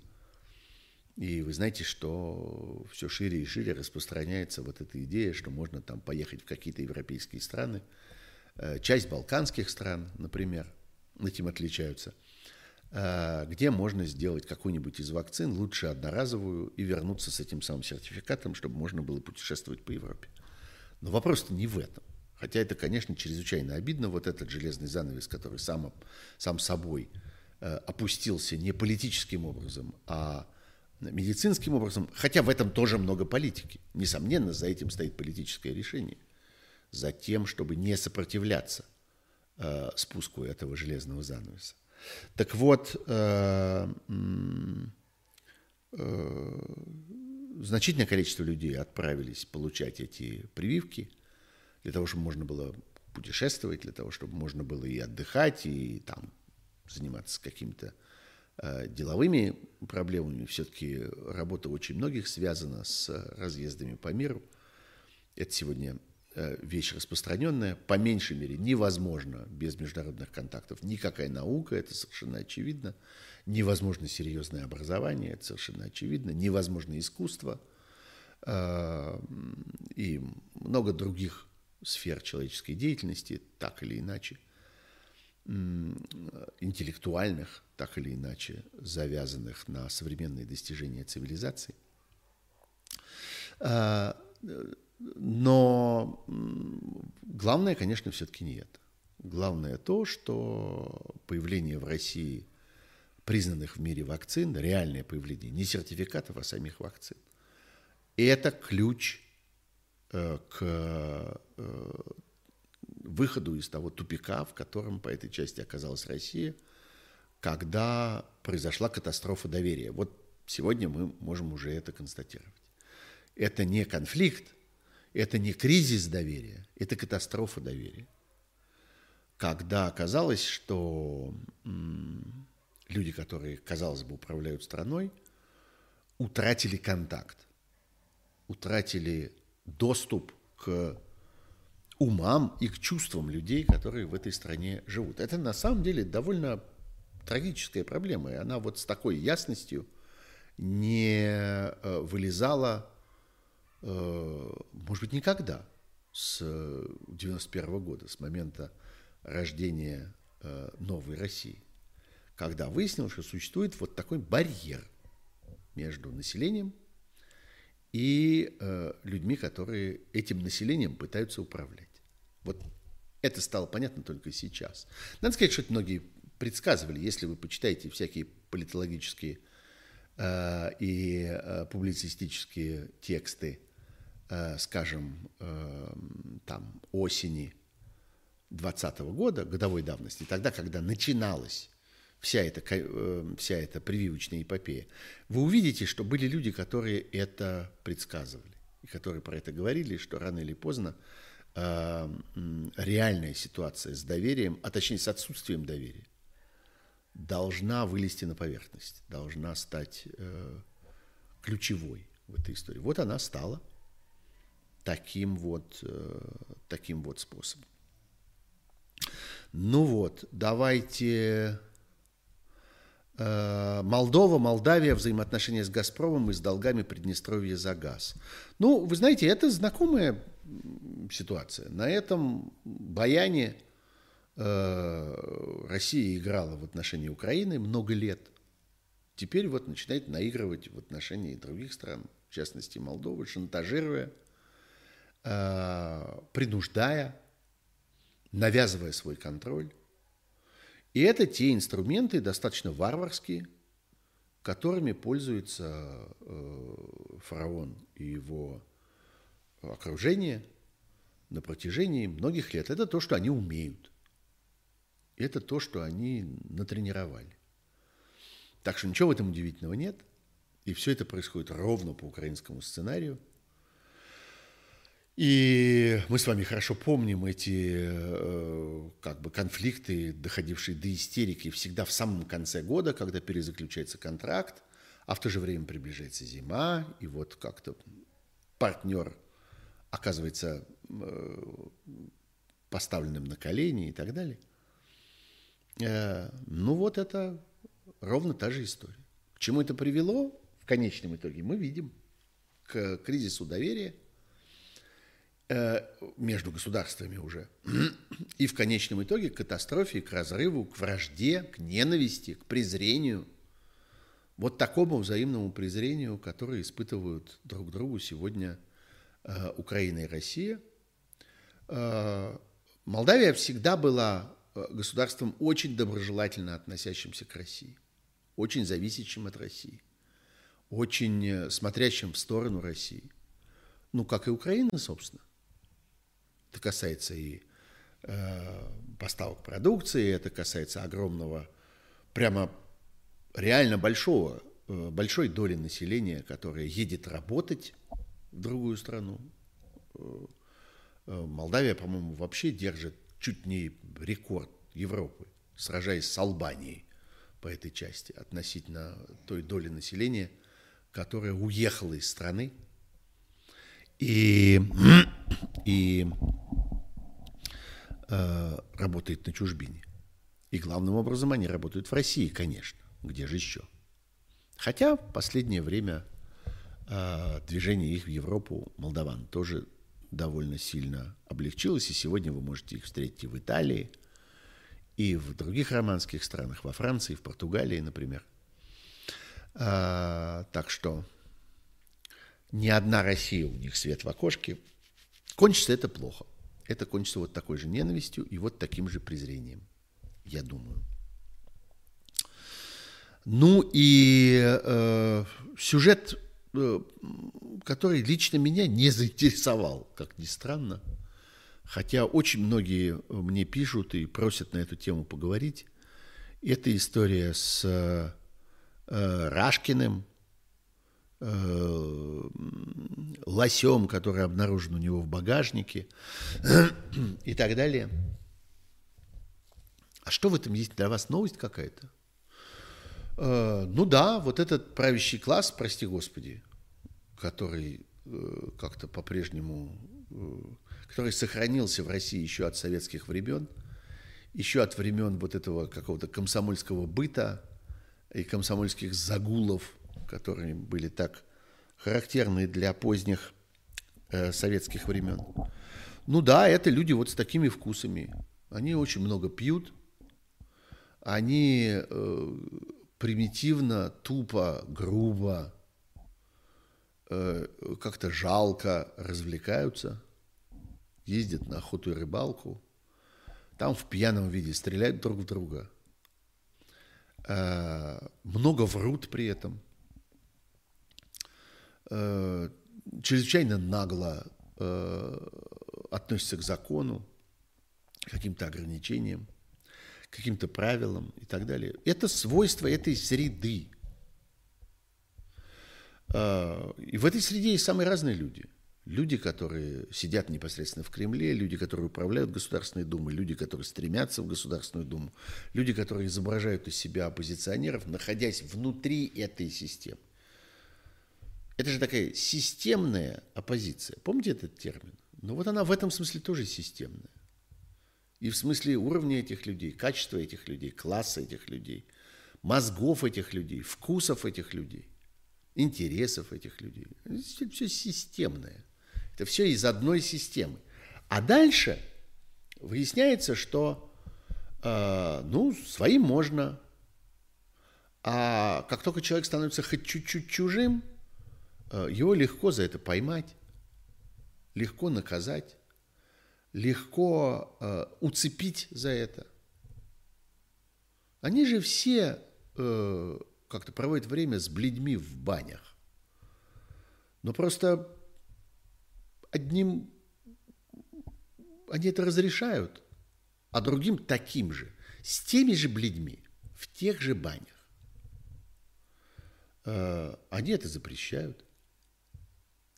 и вы знаете, что все шире и шире распространяется вот эта идея, что можно там поехать в какие-то европейские страны. Э, часть балканских стран, например, этим отличаются, э, где можно сделать какую-нибудь из вакцин, лучше одноразовую, и вернуться с этим самым сертификатом, чтобы можно было путешествовать по Европе. Но вопрос-то не в этом. Хотя это, конечно, чрезвычайно обидно, вот этот железный занавес, который сам, сам собой э, опустился не политическим образом, а медицинским образом, хотя в этом тоже много политики. Несомненно, за этим стоит политическое решение. За тем, чтобы не сопротивляться э, спуску этого железного занавеса. Так вот, э, э, значительное количество людей отправились получать эти прививки для того, чтобы можно было путешествовать, для того, чтобы можно было и отдыхать, и там заниматься какими-то э, деловыми проблемами. Все-таки работа очень многих связана с разъездами по миру. Это сегодня э, вещь распространенная. По меньшей мере невозможно без международных контактов никакая наука, это совершенно очевидно. Невозможно серьезное образование, это совершенно очевидно. Невозможно искусство э, и много других сфер человеческой деятельности, так или иначе, интеллектуальных, так или иначе, завязанных на современные достижения цивилизации. А, но главное, конечно, все-таки не это. Главное то, что появление в России признанных в мире вакцин, реальное появление не сертификатов, а самих вакцин, это ключ к э, выходу из того тупика, в котором по этой части оказалась Россия, когда произошла катастрофа доверия. Вот сегодня мы можем уже это констатировать. Это не конфликт, это не кризис доверия, это катастрофа доверия. Когда оказалось, что люди, которые, казалось бы, управляют страной, утратили контакт, утратили доступ к умам и к чувствам людей, которые в этой стране живут. Это на самом деле довольно трагическая проблема, и она вот с такой ясностью не э, вылезала, э, может быть, никогда с 91 года, с момента рождения э, новой России, когда выяснилось, что существует вот такой барьер между населением и э, людьми, которые этим населением пытаются управлять. Вот это стало понятно только сейчас. Надо сказать, что это многие предсказывали, если вы почитаете всякие политологические э, и э, публицистические тексты, э, скажем, э, там осени 2020 года, годовой давности, тогда, когда начиналось вся эта, э, вся эта прививочная эпопея, вы увидите, что были люди, которые это предсказывали, и которые про это говорили, что рано или поздно э, реальная ситуация с доверием, а точнее с отсутствием доверия, должна вылезти на поверхность, должна стать э, ключевой в этой истории. Вот она стала таким вот, таким вот способом. Ну вот, давайте Э, Молдова, Молдавия, взаимоотношения с «Газпромом» и с долгами Приднестровья за газ. Ну, вы знаете, это знакомая ситуация. На этом баяне э, Россия играла в отношении Украины много лет. Теперь вот начинает наигрывать в отношении других стран, в частности Молдовы, шантажируя, э, принуждая, навязывая свой контроль и это те инструменты, достаточно варварские, которыми пользуется э, фараон и его окружение на протяжении многих лет. Это то, что они умеют. Это то, что они натренировали. Так что ничего в этом удивительного нет. И все это происходит ровно по украинскому сценарию – и мы с вами хорошо помним эти э, как бы конфликты, доходившие до истерики всегда в самом конце года, когда перезаключается контракт, а в то же время приближается зима, и вот как-то партнер оказывается э, поставленным на колени и так далее. Э, ну вот это ровно та же история. К чему это привело в конечном итоге, мы видим. К кризису доверия – между государствами уже. И в конечном итоге к катастрофе, к разрыву, к вражде, к ненависти, к презрению. Вот такому взаимному презрению, которое испытывают друг другу сегодня э, Украина и Россия. Э, Молдавия всегда была государством очень доброжелательно относящимся к России, очень зависящим от России, очень смотрящим в сторону России. Ну, как и Украина, собственно. Это касается и э, поставок продукции, это касается огромного, прямо реально большого, э, большой доли населения, которая едет работать в другую страну. Э, э, Молдавия, по-моему, вообще держит чуть не рекорд Европы, сражаясь с Албанией по этой части относительно той доли населения, которая уехала из страны и, и э, работает на чужбине. И главным образом они работают в России, конечно. Где же еще? Хотя в последнее время э, движение их в Европу, молдаван, тоже довольно сильно облегчилось. И сегодня вы можете их встретить и в Италии, и в других романских странах, во Франции, в Португалии, например. А, так что ни одна Россия у них свет в окошке. Кончится это плохо. Это кончится вот такой же ненавистью и вот таким же презрением, я думаю. Ну и э, сюжет, э, который лично меня не заинтересовал, как ни странно. Хотя очень многие мне пишут и просят на эту тему поговорить. Это история с э, Рашкиным, э, лосем, который обнаружен у него в багажнике и так далее. А что в этом есть для вас новость какая-то? Э, ну да, вот этот правящий класс, прости господи, который э, как-то по-прежнему, который сохранился в России еще от советских времен, еще от времен вот этого какого-то комсомольского быта и комсомольских загулов, которые были так характерны для поздних э, советских времен. Ну да, это люди вот с такими вкусами. Они очень много пьют, они э, примитивно, тупо, грубо, э, как-то жалко развлекаются, ездят на охоту и рыбалку, там в пьяном виде стреляют друг в друга, э, много врут при этом, э, чрезвычайно нагло э, относятся к закону, к каким-то ограничениям каким-то правилам и так далее. Это свойство этой среды. А, и в этой среде есть самые разные люди. Люди, которые сидят непосредственно в Кремле, люди, которые управляют Государственной Думой, люди, которые стремятся в Государственную Думу, люди, которые изображают из себя оппозиционеров, находясь внутри этой системы. Это же такая системная оппозиция. Помните этот термин? Ну вот она в этом смысле тоже системная. И в смысле уровня этих людей, качества этих людей, класса этих людей, мозгов этих людей, вкусов этих людей, интересов этих людей. Это все системное. Это все из одной системы. А дальше выясняется, что э, ну, своим можно, а как только человек становится хоть чуть-чуть чужим, его легко за это поймать, легко наказать легко э, уцепить за это. Они же все э, как-то проводят время с бледьми в банях. Но просто одним они это разрешают, а другим таким же, с теми же бледьми, в тех же банях. Э, они это запрещают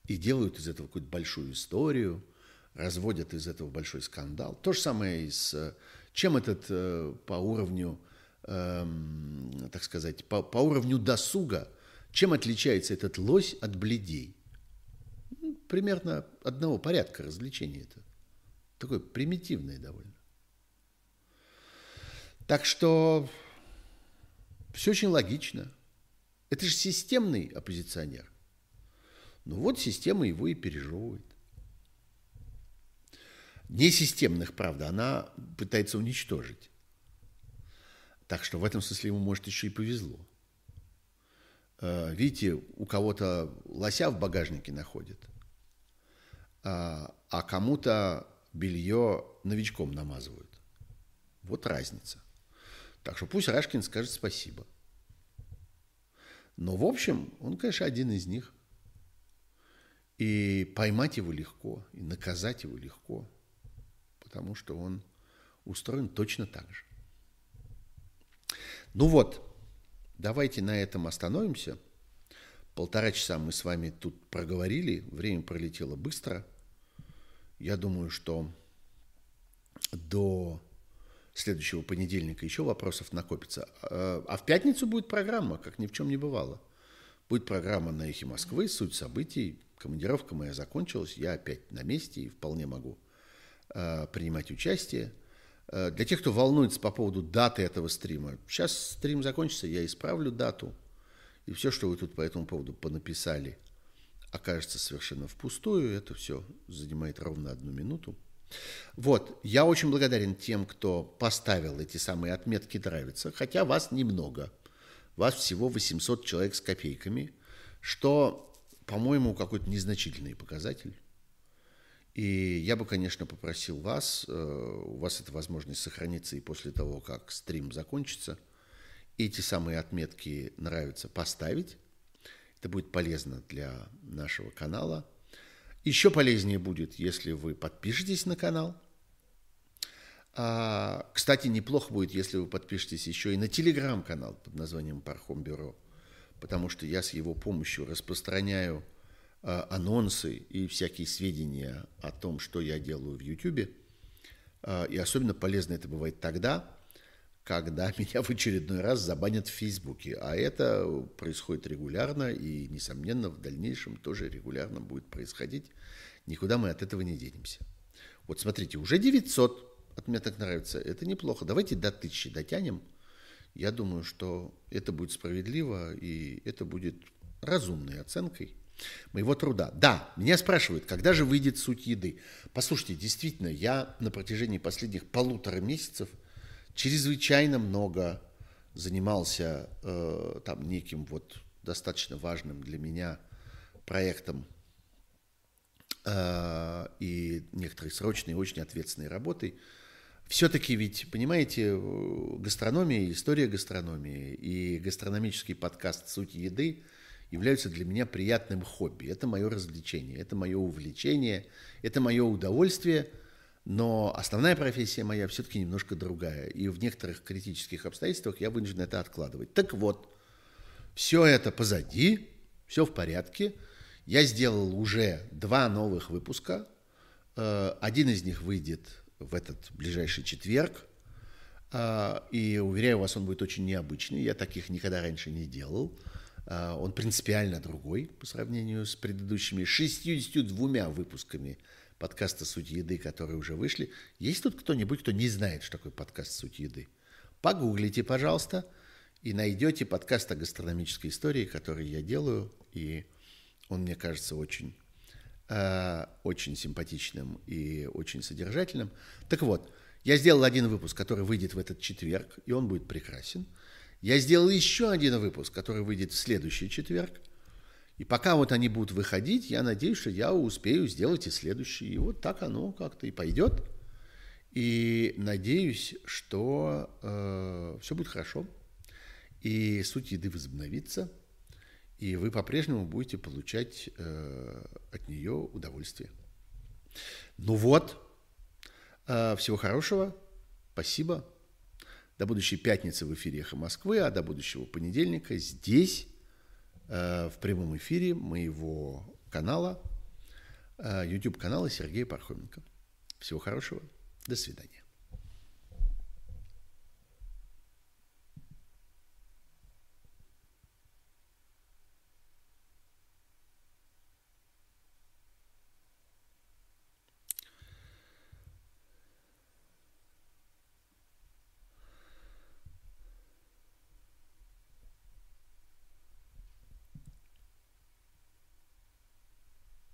и делают из этого какую-то большую историю – разводят из этого большой скандал. То же самое и с... Чем этот э, по уровню, эм, так сказать, по, по уровню досуга, чем отличается этот лось от бледей? Ну, примерно одного порядка развлечения это. Такое примитивное довольно. Так что все очень логично. Это же системный оппозиционер. Ну вот система его и пережевывает несистемных, правда, она пытается уничтожить. Так что в этом смысле ему, может, еще и повезло. Э, видите, у кого-то лося в багажнике находит, а, а кому-то белье новичком намазывают. Вот разница. Так что пусть Рашкин скажет спасибо. Но, в общем, он, конечно, один из них. И поймать его легко, и наказать его легко – потому что он устроен точно так же. Ну вот, давайте на этом остановимся. Полтора часа мы с вами тут проговорили, время пролетело быстро. Я думаю, что до следующего понедельника еще вопросов накопится. А, а в пятницу будет программа, как ни в чем не бывало. Будет программа на «Эхе Москвы», суть событий. Командировка моя закончилась, я опять на месте и вполне могу э, принимать участие. Э, для тех, кто волнуется по поводу даты этого стрима, сейчас стрим закончится, я исправлю дату. И все, что вы тут по этому поводу понаписали, окажется совершенно впустую. Это все занимает ровно одну минуту. Вот, я очень благодарен тем, кто поставил эти самые отметки «нравится», хотя вас немного. Вас всего 800 человек с копейками, что, по-моему, какой-то незначительный показатель. И я бы, конечно, попросил вас, э, у вас эта возможность сохранится и после того, как стрим закончится, эти самые отметки «нравится» поставить. Это будет полезно для нашего канала – еще полезнее будет, если вы подпишетесь на канал. А, кстати, неплохо будет, если вы подпишетесь еще и на телеграм-канал под названием Пархом Бюро, потому что я с его помощью распространяю а, анонсы и всякие сведения о том, что я делаю в YouTube. А, и особенно полезно это бывает тогда, когда меня в очередной раз забанят в Фейсбуке. А это происходит регулярно и, несомненно, в дальнейшем тоже регулярно будет происходить. Никуда мы от этого не денемся. Вот смотрите, уже 900 от меня так нравится. Это неплохо. Давайте до 1000 дотянем. Я думаю, что это будет справедливо и это будет разумной оценкой моего труда. Да, меня спрашивают, когда же выйдет суть еды. Послушайте, действительно, я на протяжении последних полутора месяцев – чрезвычайно много занимался э, там неким вот достаточно важным для меня проектом э, и некоторой срочной, очень ответственной работой. Все-таки ведь, понимаете, гастрономия, история гастрономии и гастрономический подкаст «Суть еды» являются для меня приятным хобби. Это мое развлечение, это мое увлечение, это мое удовольствие – но основная профессия моя все-таки немножко другая. И в некоторых критических обстоятельствах я вынужден это откладывать. Так вот, все это позади, все в порядке. Я сделал уже два новых выпуска. Э, один из них выйдет в этот ближайший четверг. Э, и уверяю вас, он будет очень необычный. Я таких никогда раньше не делал. Э, он принципиально другой по сравнению с предыдущими 62 выпусками подкаста «Суть еды», которые уже вышли. Есть тут кто-нибудь, кто не знает, что такое подкаст «Суть еды»? Погуглите, пожалуйста, и найдете подкаст о гастрономической истории, который я делаю, и он, мне кажется, очень, э, очень симпатичным и очень содержательным. Так вот, я сделал один выпуск, который выйдет в этот четверг, и он будет прекрасен. Я сделал еще один выпуск, который выйдет в следующий четверг – и пока вот они будут выходить, я надеюсь, что я успею сделать и следующий. И вот так оно как-то и пойдет. И надеюсь, что э, все будет хорошо. И суть еды возобновится. И вы по-прежнему будете получать э, от нее удовольствие. Ну вот. Э, всего хорошего. Спасибо. До будущей пятницы в эфире «Эхо Москвы», а до будущего понедельника здесь Э, в прямом эфире моего канала, э, YouTube-канала Сергея Пархоменко. Всего хорошего. До свидания.